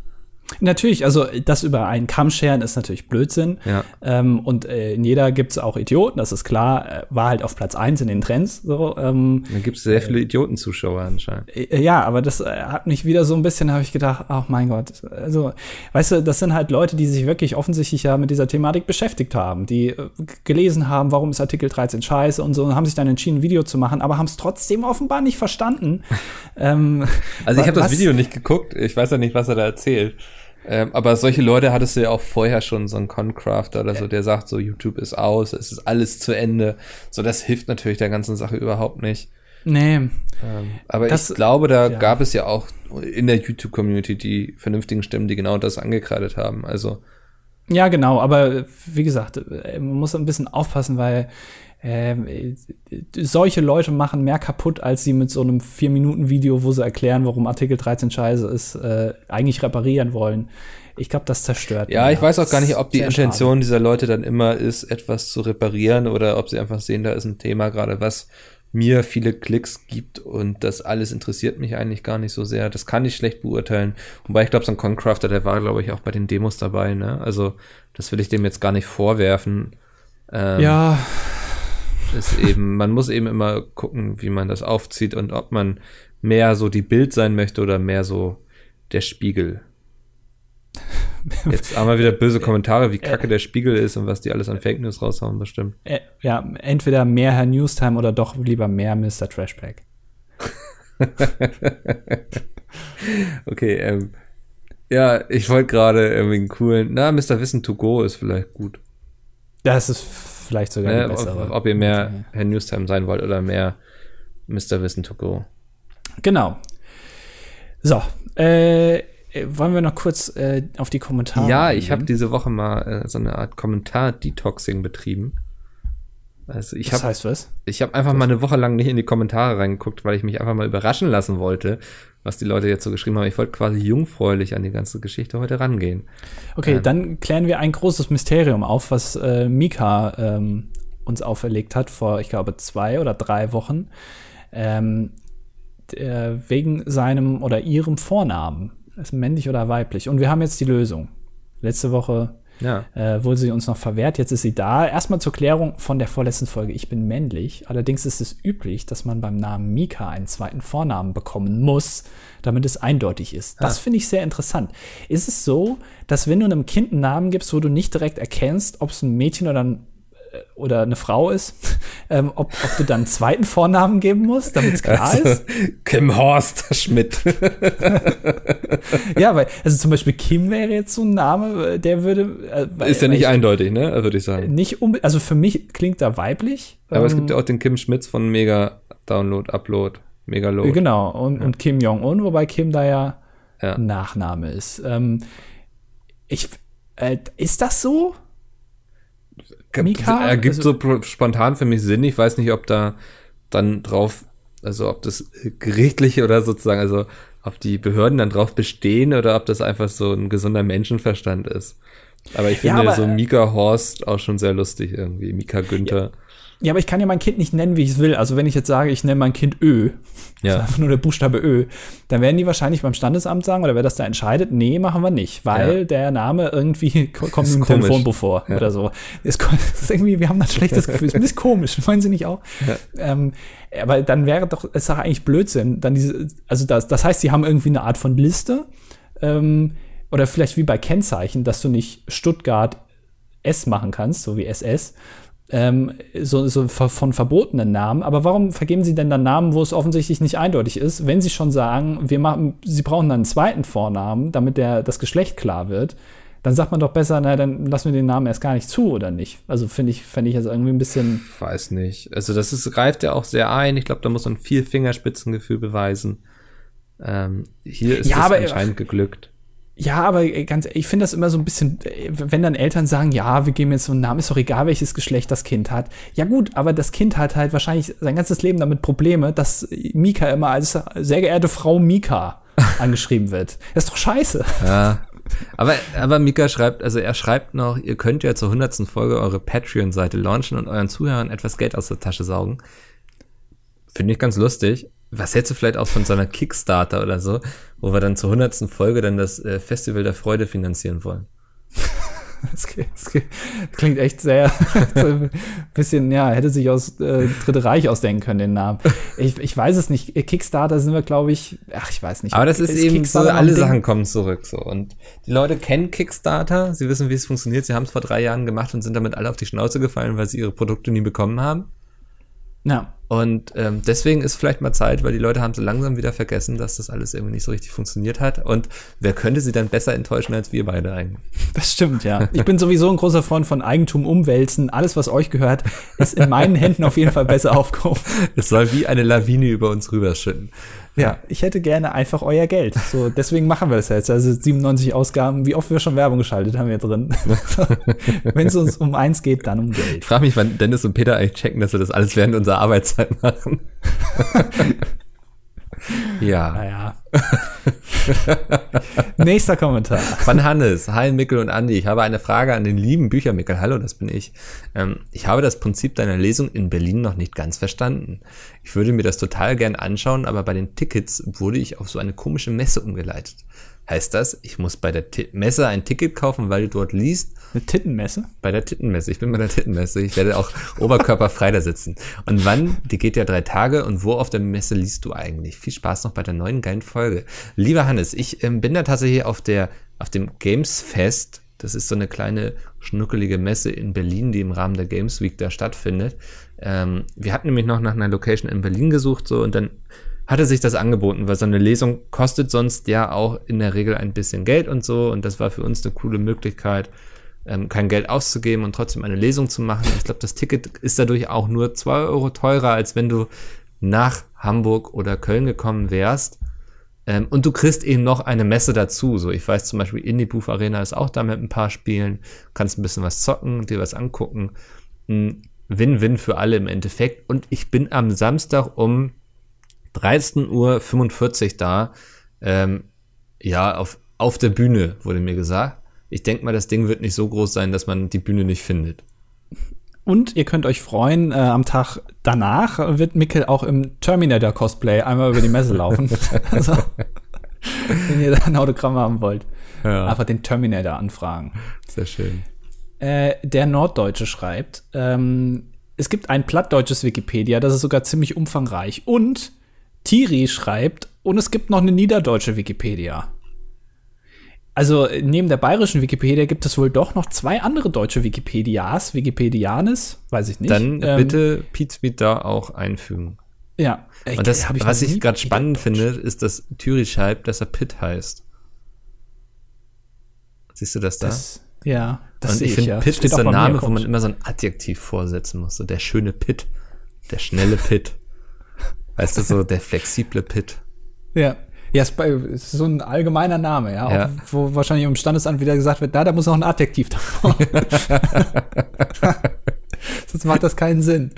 Natürlich, also das über einen Kamm scheren ist natürlich Blödsinn. Ja. Ähm, und äh, in jeder gibt es auch Idioten, das ist klar. Äh, war halt auf Platz eins in den Trends. So, ähm, da gibt es sehr viele Idiotenzuschauer anscheinend. Äh, ja, aber das äh, hat mich wieder so ein bisschen, habe ich gedacht, ach mein Gott. Also, weißt du, das sind halt Leute, die sich wirklich offensichtlich ja mit dieser Thematik beschäftigt haben, die äh, gelesen haben, warum ist Artikel 13 scheiße und so, und haben sich dann entschieden, ein Video zu machen, aber haben es trotzdem offenbar nicht verstanden. ähm, also ich habe das Video nicht geguckt, ich weiß ja nicht, was er da erzählt. Ähm, aber solche Leute hattest du ja auch vorher schon, so ein Concrafter oder so, der sagt so, YouTube ist aus, es ist alles zu Ende. So, das hilft natürlich der ganzen Sache überhaupt nicht. Nee. Ähm, aber das, ich glaube, da ja. gab es ja auch in der YouTube-Community die vernünftigen Stimmen, die genau das angekreidet haben. Also. Ja, genau, aber wie gesagt, man muss ein bisschen aufpassen, weil äh, solche Leute machen mehr kaputt, als sie mit so einem 4-Minuten-Video, wo sie erklären, warum Artikel 13 scheiße ist, äh, eigentlich reparieren wollen. Ich glaube, das zerstört. Ja, ich weiß auch gar nicht, ob die Intention schade. dieser Leute dann immer ist, etwas zu reparieren oder ob sie einfach sehen, da ist ein Thema gerade, was mir viele Klicks gibt und das alles interessiert mich eigentlich gar nicht so sehr. Das kann ich schlecht beurteilen. Wobei ich glaube, so ein Concrafter, der war, glaube ich, auch bei den Demos dabei. Ne? Also das will ich dem jetzt gar nicht vorwerfen. Ähm, ja, ist eben, man muss eben immer gucken, wie man das aufzieht und ob man mehr so die Bild sein möchte oder mehr so der Spiegel. Jetzt wir wieder böse Kommentare, wie kacke der Spiegel ist und was die alles an Fake News raushauen, bestimmt. Ja, entweder mehr Herr Newstime oder doch lieber mehr Mr. Trashback. okay, ähm, ja, ich wollte gerade irgendwie einen coolen, na, Mr. Wissen to go ist vielleicht gut. Das ist vielleicht sogar ne, ob, ob, ihr mehr Herr Newstime sein wollt oder mehr Mr. Wissen to go. Genau. So, äh, wollen wir noch kurz äh, auf die Kommentare? Ja, ich habe diese Woche mal äh, so eine Art Kommentar-Detoxing betrieben. Also ich das hab, heißt was? Ich habe einfach mal eine Woche lang nicht in die Kommentare reingeguckt, weil ich mich einfach mal überraschen lassen wollte, was die Leute jetzt so geschrieben haben. Ich wollte quasi jungfräulich an die ganze Geschichte heute rangehen. Okay, ähm, dann klären wir ein großes Mysterium auf, was äh, Mika ähm, uns auferlegt hat vor, ich glaube, zwei oder drei Wochen. Ähm, der, wegen seinem oder ihrem Vornamen. Ist männlich oder weiblich? Und wir haben jetzt die Lösung. Letzte Woche ja. Äh, wurde sie uns noch verwehrt. Jetzt ist sie da. Erstmal zur Klärung von der vorletzten Folge. Ich bin männlich. Allerdings ist es üblich, dass man beim Namen Mika einen zweiten Vornamen bekommen muss, damit es eindeutig ist. Das ah. finde ich sehr interessant. Ist es so, dass wenn du einem Kind einen Namen gibst, wo du nicht direkt erkennst, ob es ein Mädchen oder ein oder eine Frau ist, ähm, ob, ob, du dann einen zweiten Vornamen geben musst, damit es klar also, ist. Kim Horst Schmidt. ja, weil, also zum Beispiel Kim wäre jetzt so ein Name, der würde. Äh, ist ja nicht ich, eindeutig, ne? Würde ich sagen. Nicht um, also für mich klingt er weiblich. Aber ähm, es gibt ja auch den Kim Schmitz von Mega Download, Upload, Mega Load. Genau, und, ja. und Kim Jong-un, wobei Kim da ja, ja. Nachname ist. Ähm, ich, äh, ist das so? Mika? Ergibt also, so spontan für mich Sinn. Ich weiß nicht, ob da dann drauf, also ob das gerichtliche oder sozusagen, also ob die Behörden dann drauf bestehen oder ob das einfach so ein gesunder Menschenverstand ist. Aber ich finde ja, aber, so Mika Horst auch schon sehr lustig irgendwie. Mika Günther. Ja. Ja, aber ich kann ja mein Kind nicht nennen, wie ich es will. Also wenn ich jetzt sage, ich nenne mein Kind Ö, ja. ist einfach nur der Buchstabe Ö, dann werden die wahrscheinlich beim Standesamt sagen, oder wer das da entscheidet, nee, machen wir nicht, weil ja. der Name irgendwie kommt im Telefonbuch vor ja. oder so. Ist, ist, irgendwie, wir haben ein schlechtes Gefühl. Ist ein bisschen komisch, meinen Sie nicht auch? Ähm, aber dann wäre doch, es ist doch eigentlich Blödsinn. Dann diese, also das, das heißt, sie haben irgendwie eine Art von Liste. Ähm, oder vielleicht wie bei Kennzeichen, dass du nicht Stuttgart S machen kannst, so wie SS, ähm, so, so von verbotenen Namen. Aber warum vergeben Sie denn dann Namen, wo es offensichtlich nicht eindeutig ist, wenn Sie schon sagen, wir machen, Sie brauchen dann einen zweiten Vornamen, damit der, das Geschlecht klar wird? dann sagt man doch besser, na, dann lassen wir den Namen erst gar nicht zu, oder nicht? Also finde ich, fände ich also irgendwie ein bisschen. Weiß nicht. Also das ist, greift ja auch sehr ein. Ich glaube, da muss man viel Fingerspitzengefühl beweisen. Ähm, hier ist Ja, es aber- anscheinend geglückt. Ja, aber äh, ganz, ich finde das immer so ein bisschen, äh, wenn dann Eltern sagen, ja, wir geben jetzt so einen Namen, ist doch egal, welches Geschlecht das Kind hat. Ja gut, aber das Kind hat halt wahrscheinlich sein ganzes Leben damit Probleme, dass Mika immer als sehr geehrte Frau Mika angeschrieben wird. Das ist doch scheiße. Ja. Aber, aber Mika schreibt, also er schreibt noch, ihr könnt ja zur hundertsten Folge eure Patreon-Seite launchen und euren Zuhörern etwas Geld aus der Tasche saugen. Finde ich ganz lustig. Was hältst du vielleicht auch von so einer Kickstarter oder so, wo wir dann zur hundertsten Folge dann das äh, Festival der Freude finanzieren wollen? Das, klingt- echt sehr, ein bisschen, ja, hätte sich aus äh, Dritte Reich ausdenken können, den Namen. Ich, ich weiß es nicht. Kickstarter sind wir, glaube ich, ach, ich weiß nicht. Aber das ist, eben so, alle Ding? Sachen kommen zurück so. Und die Leute kennen Kickstarter, sie wissen, wie es funktioniert, sie haben es vor drei Jahren gemacht und sind damit alle auf die Schnauze gefallen, weil sie ihre Produkte nie bekommen haben. Ja. Und ähm, deswegen ist vielleicht mal Zeit, weil die Leute haben so langsam wieder vergessen, dass das alles irgendwie nicht so richtig funktioniert hat. Und wer könnte sie dann besser enttäuschen als wir beide eigentlich? Das stimmt, ja. Ich bin sowieso ein großer Freund von Eigentum umwälzen. Alles, was euch gehört, ist in meinen Händen auf jeden Fall besser aufgehoben. Es soll wie eine Lawine über uns rüberschütten. Ja, ich hätte gerne einfach euer Geld. So, deswegen machen wir das jetzt. Also 97 Ausgaben, wie oft wir schon Werbung geschaltet haben wir drin. Wenn es uns um eins geht, dann um Ich Geld. frage mich, wann Dennis und Peter eigentlich checken, dass wir das alles während unserer Arbeitszeit machen. ja. Naja. Nächster Kommentar. Von Hannes. Hi Mickel und Andi. Ich habe eine Frage an den lieben Büchermickel. Hallo, das bin ich. Ähm, ich habe das Prinzip deiner Lesung in Berlin noch nicht ganz verstanden. Ich würde mir das total gern anschauen, aber bei den Tickets wurde ich auf so eine komische Messe umgeleitet. Heißt das, ich muss bei der Ti Messe ein Ticket kaufen, weil du dort liest? Eine Tittenmesse? Bei der Tittenmesse. Ich bin bei der Tittenmesse. Ich werde auch oberkörperfrei da sitzen. Und wann? Die geht ja drei Tage. Und wo auf der Messe liest du eigentlich? Viel Spaß noch bei der neuen geilen Folge. Lieber Hannes, ich ähm, bin da tatsächlich auf der, auf dem Games Fest. Das ist so eine kleine schnuckelige Messe in Berlin, die im Rahmen der Games Week da stattfindet. Ähm, wir hatten nämlich noch nach einer Location in Berlin gesucht, so, und dann hatte sich das angeboten, weil so eine Lesung kostet sonst ja auch in der Regel ein bisschen Geld und so. Und das war für uns eine coole Möglichkeit, ähm, kein Geld auszugeben und trotzdem eine Lesung zu machen. Ich glaube, das Ticket ist dadurch auch nur 2 Euro teurer, als wenn du nach Hamburg oder Köln gekommen wärst. Ähm, und du kriegst eben noch eine Messe dazu. So, ich weiß zum Beispiel, Indie Booth Arena ist auch da mit ein paar Spielen. Kannst ein bisschen was zocken, dir was angucken. Ein Win-Win für alle im Endeffekt. Und ich bin am Samstag um 13.45 Uhr da. Ähm, ja, auf, auf der Bühne, wurde mir gesagt. Ich denke mal, das Ding wird nicht so groß sein, dass man die Bühne nicht findet. Und ihr könnt euch freuen, äh, am Tag danach wird Mikkel auch im Terminator-Cosplay einmal über die Messe laufen. also, wenn ihr da ein Autogramm haben wollt, Ja, einfach den Terminator anfragen. sehr schön. Äh, der Norddeutsche schreibt, ähm, es gibt ein plattdeutsches Wikipedia, das ist sogar ziemlich umfangreich. Und Tiri schreibt, und es gibt noch eine niederdeutsche Wikipedia. Also neben der bayerischen Wikipedia gibt es wohl doch noch zwei andere deutsche Wikipedias, Wikipedianes, weiß ich nicht. Dann Ähm, bitte Pizmeet da auch einfügen. Ja. Und das, hab was ich gerade spannend finde, ist, dass Thüri schreibt, dass er Pitt heißt. Siehst du das da? Das, ja, das Und ich ich, finde, ja. Pitt Steht ist ein Name, wo man immer so ein Adjektiv vorsetzen muss. So der schöne Pitt. Der schnelle Pitt. Weißt du, so der flexible Pitt. Ja. Ja, es ist so ein allgemeiner Name, ja, Ja. Auch, wo wahrscheinlich im Standesamt wieder gesagt wird, na, da muss noch ein Adjektiv davor. Sonst macht das keinen Sinn.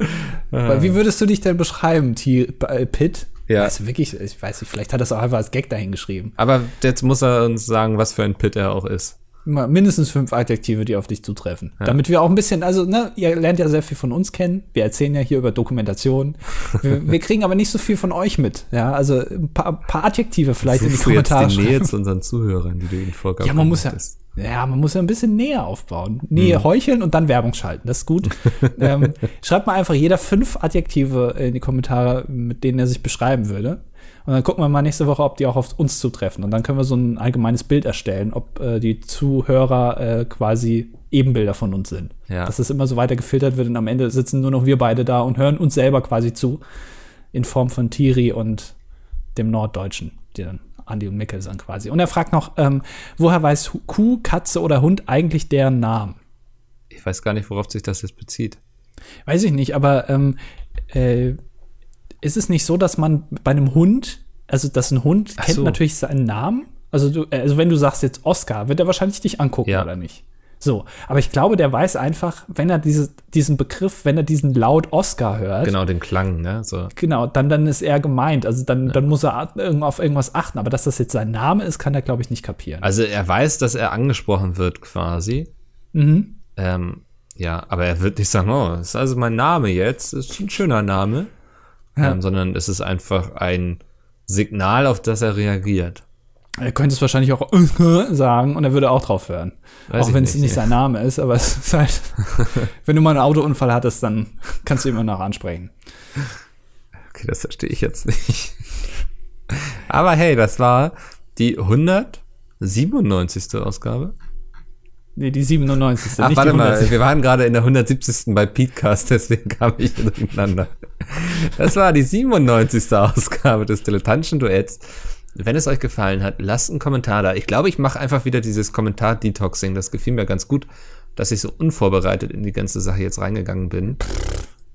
Weil wie würdest du dich denn beschreiben, T äh, Pitt? Ja. Also wirklich, ich weiß nicht, vielleicht hat er es auch einfach als Gag dahingeschrieben. Aber jetzt muss er uns sagen, was für ein Pitt er auch ist. Mindestens fünf Adjektive, die auf dich zutreffen. Damit wir auch ein bisschen, also, ne, ihr lernt ja sehr viel von uns kennen. Wir erzählen ja hier über Dokumentation. Wir, wir kriegen aber nicht so viel von euch mit. Ja, also ein paar, paar Adjektive vielleicht in die Suchst du jetzt Kommentare die Nähe zu unseren Zuhörern, die du ihnen vorgabst. Ja, man muss ja, ja, man muss ja ein bisschen Nähe aufbauen. Nähe Hm. heucheln und dann Werbung schalten. Das ist gut. ähm, schreibt mal einfach jeder fünf Adjektive in die Kommentare, mit denen er sich beschreiben würde. Und dann gucken wir mal nächste Woche, ob die auch auf uns zutreffen. Und dann können wir so ein allgemeines Bild erstellen, ob äh, die Zuhörer äh, quasi Ebenbilder von uns sind. Ja. Dass das immer so weiter gefiltert wird und am Ende sitzen nur noch wir beide da und hören uns selber quasi zu. In Form von Tiri und dem Norddeutschen, die dann Andi und Mikkelsen quasi. Und er fragt noch, ähm, woher weiß Kuh, Katze oder Hund eigentlich deren Namen? Ich weiß gar nicht, worauf sich das jetzt bezieht. Weiß ich nicht, aber ähm, äh, ist es nicht so, dass man bei einem Hund, also dass ein Hund Ach kennt so. natürlich seinen Namen? Also, du, also wenn du sagst jetzt Oscar, wird er wahrscheinlich dich angucken Ja. oder nicht? So, aber ich glaube, der weiß einfach, wenn er diese, diesen Begriff, wenn er diesen Laut Oscar hört, Genau, den Klang, ne? So. Genau, dann, dann ist er gemeint. Also dann, dann muss er auf irgendwas achten. Aber dass das jetzt sein Name ist, kann er, glaube ich, nicht kapieren. Also er weiß, dass er angesprochen wird quasi. Mhm. Ähm, ja, aber er wird nicht sagen, oh, das ist also mein Name jetzt, ist ein schöner Name. Ja. Ähm, sondern es ist einfach ein Signal, auf das er reagiert. Er könnte es wahrscheinlich auch sagen und er würde auch drauf hören. Weiß auch wenn es nicht, nicht sein Name ist, aber es ist halt, wenn du mal einen Autounfall hattest, dann kannst du ihn immer noch ansprechen. Okay, das verstehe ich jetzt nicht. Aber hey, das war die 197. Ausgabe. Nee, die 97. Ach, warte mal, 170. wir waren gerade in der 170. bei Petecast, deswegen kam ich durcheinander. Das war die 97. Ausgabe des Dilettantischen Duetts. Wenn es euch gefallen hat, lasst einen Kommentar da. Ich glaube, ich mache einfach wieder dieses Kommentar-Detoxing. Das gefiel mir ganz gut, dass ich so unvorbereitet in die ganze Sache jetzt reingegangen bin.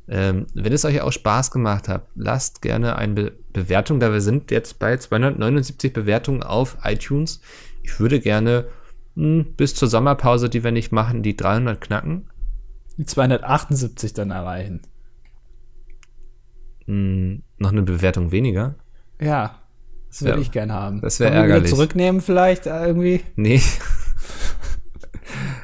Ähm, wenn es euch auch Spaß gemacht hat, lasst gerne eine Be Bewertung da. Wir sind jetzt bei 279 Bewertungen auf iTunes. Ich würde gerne bis zur Sommerpause, die wir nicht machen, die 300 knacken. Die 278 dann erreichen. Mh, noch eine Bewertung weniger. Ja, das würde ich gerne haben. das wär Wollen wir ärgerlich. zurücknehmen vielleicht äh, irgendwie? Nee.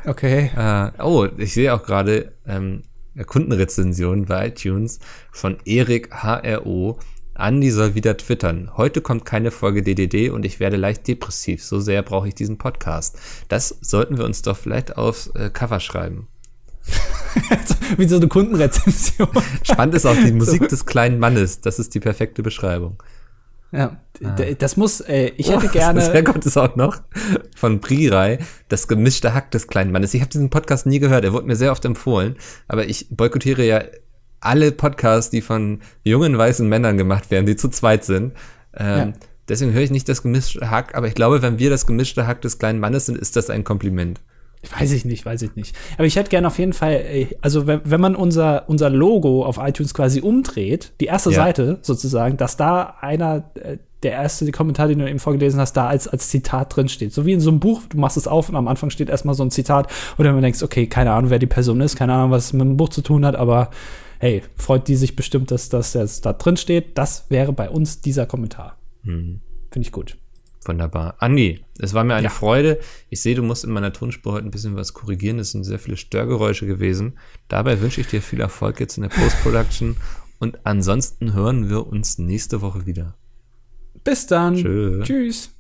Okay. Äh, oh, ich sehe auch gerade ähm, Kundenrezension bei iTunes von Erik HRO. Andi soll wieder twittern. Heute kommt keine Folge DDD und ich werde leicht depressiv. So sehr brauche ich diesen Podcast. Das sollten wir uns doch vielleicht aufs äh, Cover schreiben. Wie so eine Kundenrezension. Spannend ist auch die Musik des kleinen Mannes. Das ist die perfekte Beschreibung. Ja, d- das muss, äh, ich hätte gerne. Sehr kommt es auch noch von Prirai, das gemischte Hack des kleinen Mannes. Ich habe diesen Podcast nie gehört, er wurde mir sehr oft empfohlen, aber ich boykottiere ja alle Podcasts, die von jungen weißen Männern gemacht werden, die zu zweit sind. Ähm, Ja. Deswegen höre ich nicht das gemischte Hack, aber ich glaube, wenn wir das gemischte Hack des kleinen Mannes sind, ist das ein Kompliment. Weiß ich nicht, weiß ich nicht. Aber ich hätte gerne auf jeden Fall, äh, also wenn, wenn man unser, unser Logo auf iTunes quasi umdreht, die erste Ja. Seite sozusagen, dass da einer, äh, der erste Kommentar, den du eben vorgelesen hast, da als, als Zitat drin steht. So wie in so einem Buch, du machst es auf und am Anfang steht erstmal so ein Zitat, du dann denkst, okay, keine Ahnung, wer die Person ist, keine Ahnung, was es mit dem Buch zu tun hat, aber hey, freut die sich bestimmt, dass das jetzt da drin steht. Das wäre bei uns dieser Kommentar. Hm. Finde ich gut. Wunderbar. Andi, es war mir eine Ja. Freude. Ich sehe, du musst in meiner Tonspur heute ein bisschen was korrigieren. Es sind sehr viele Störgeräusche gewesen. Dabei wünsche ich dir viel Erfolg jetzt in der Post-Production. Und ansonsten hören wir uns nächste Woche wieder. Bis dann. Tschö. Tschüss.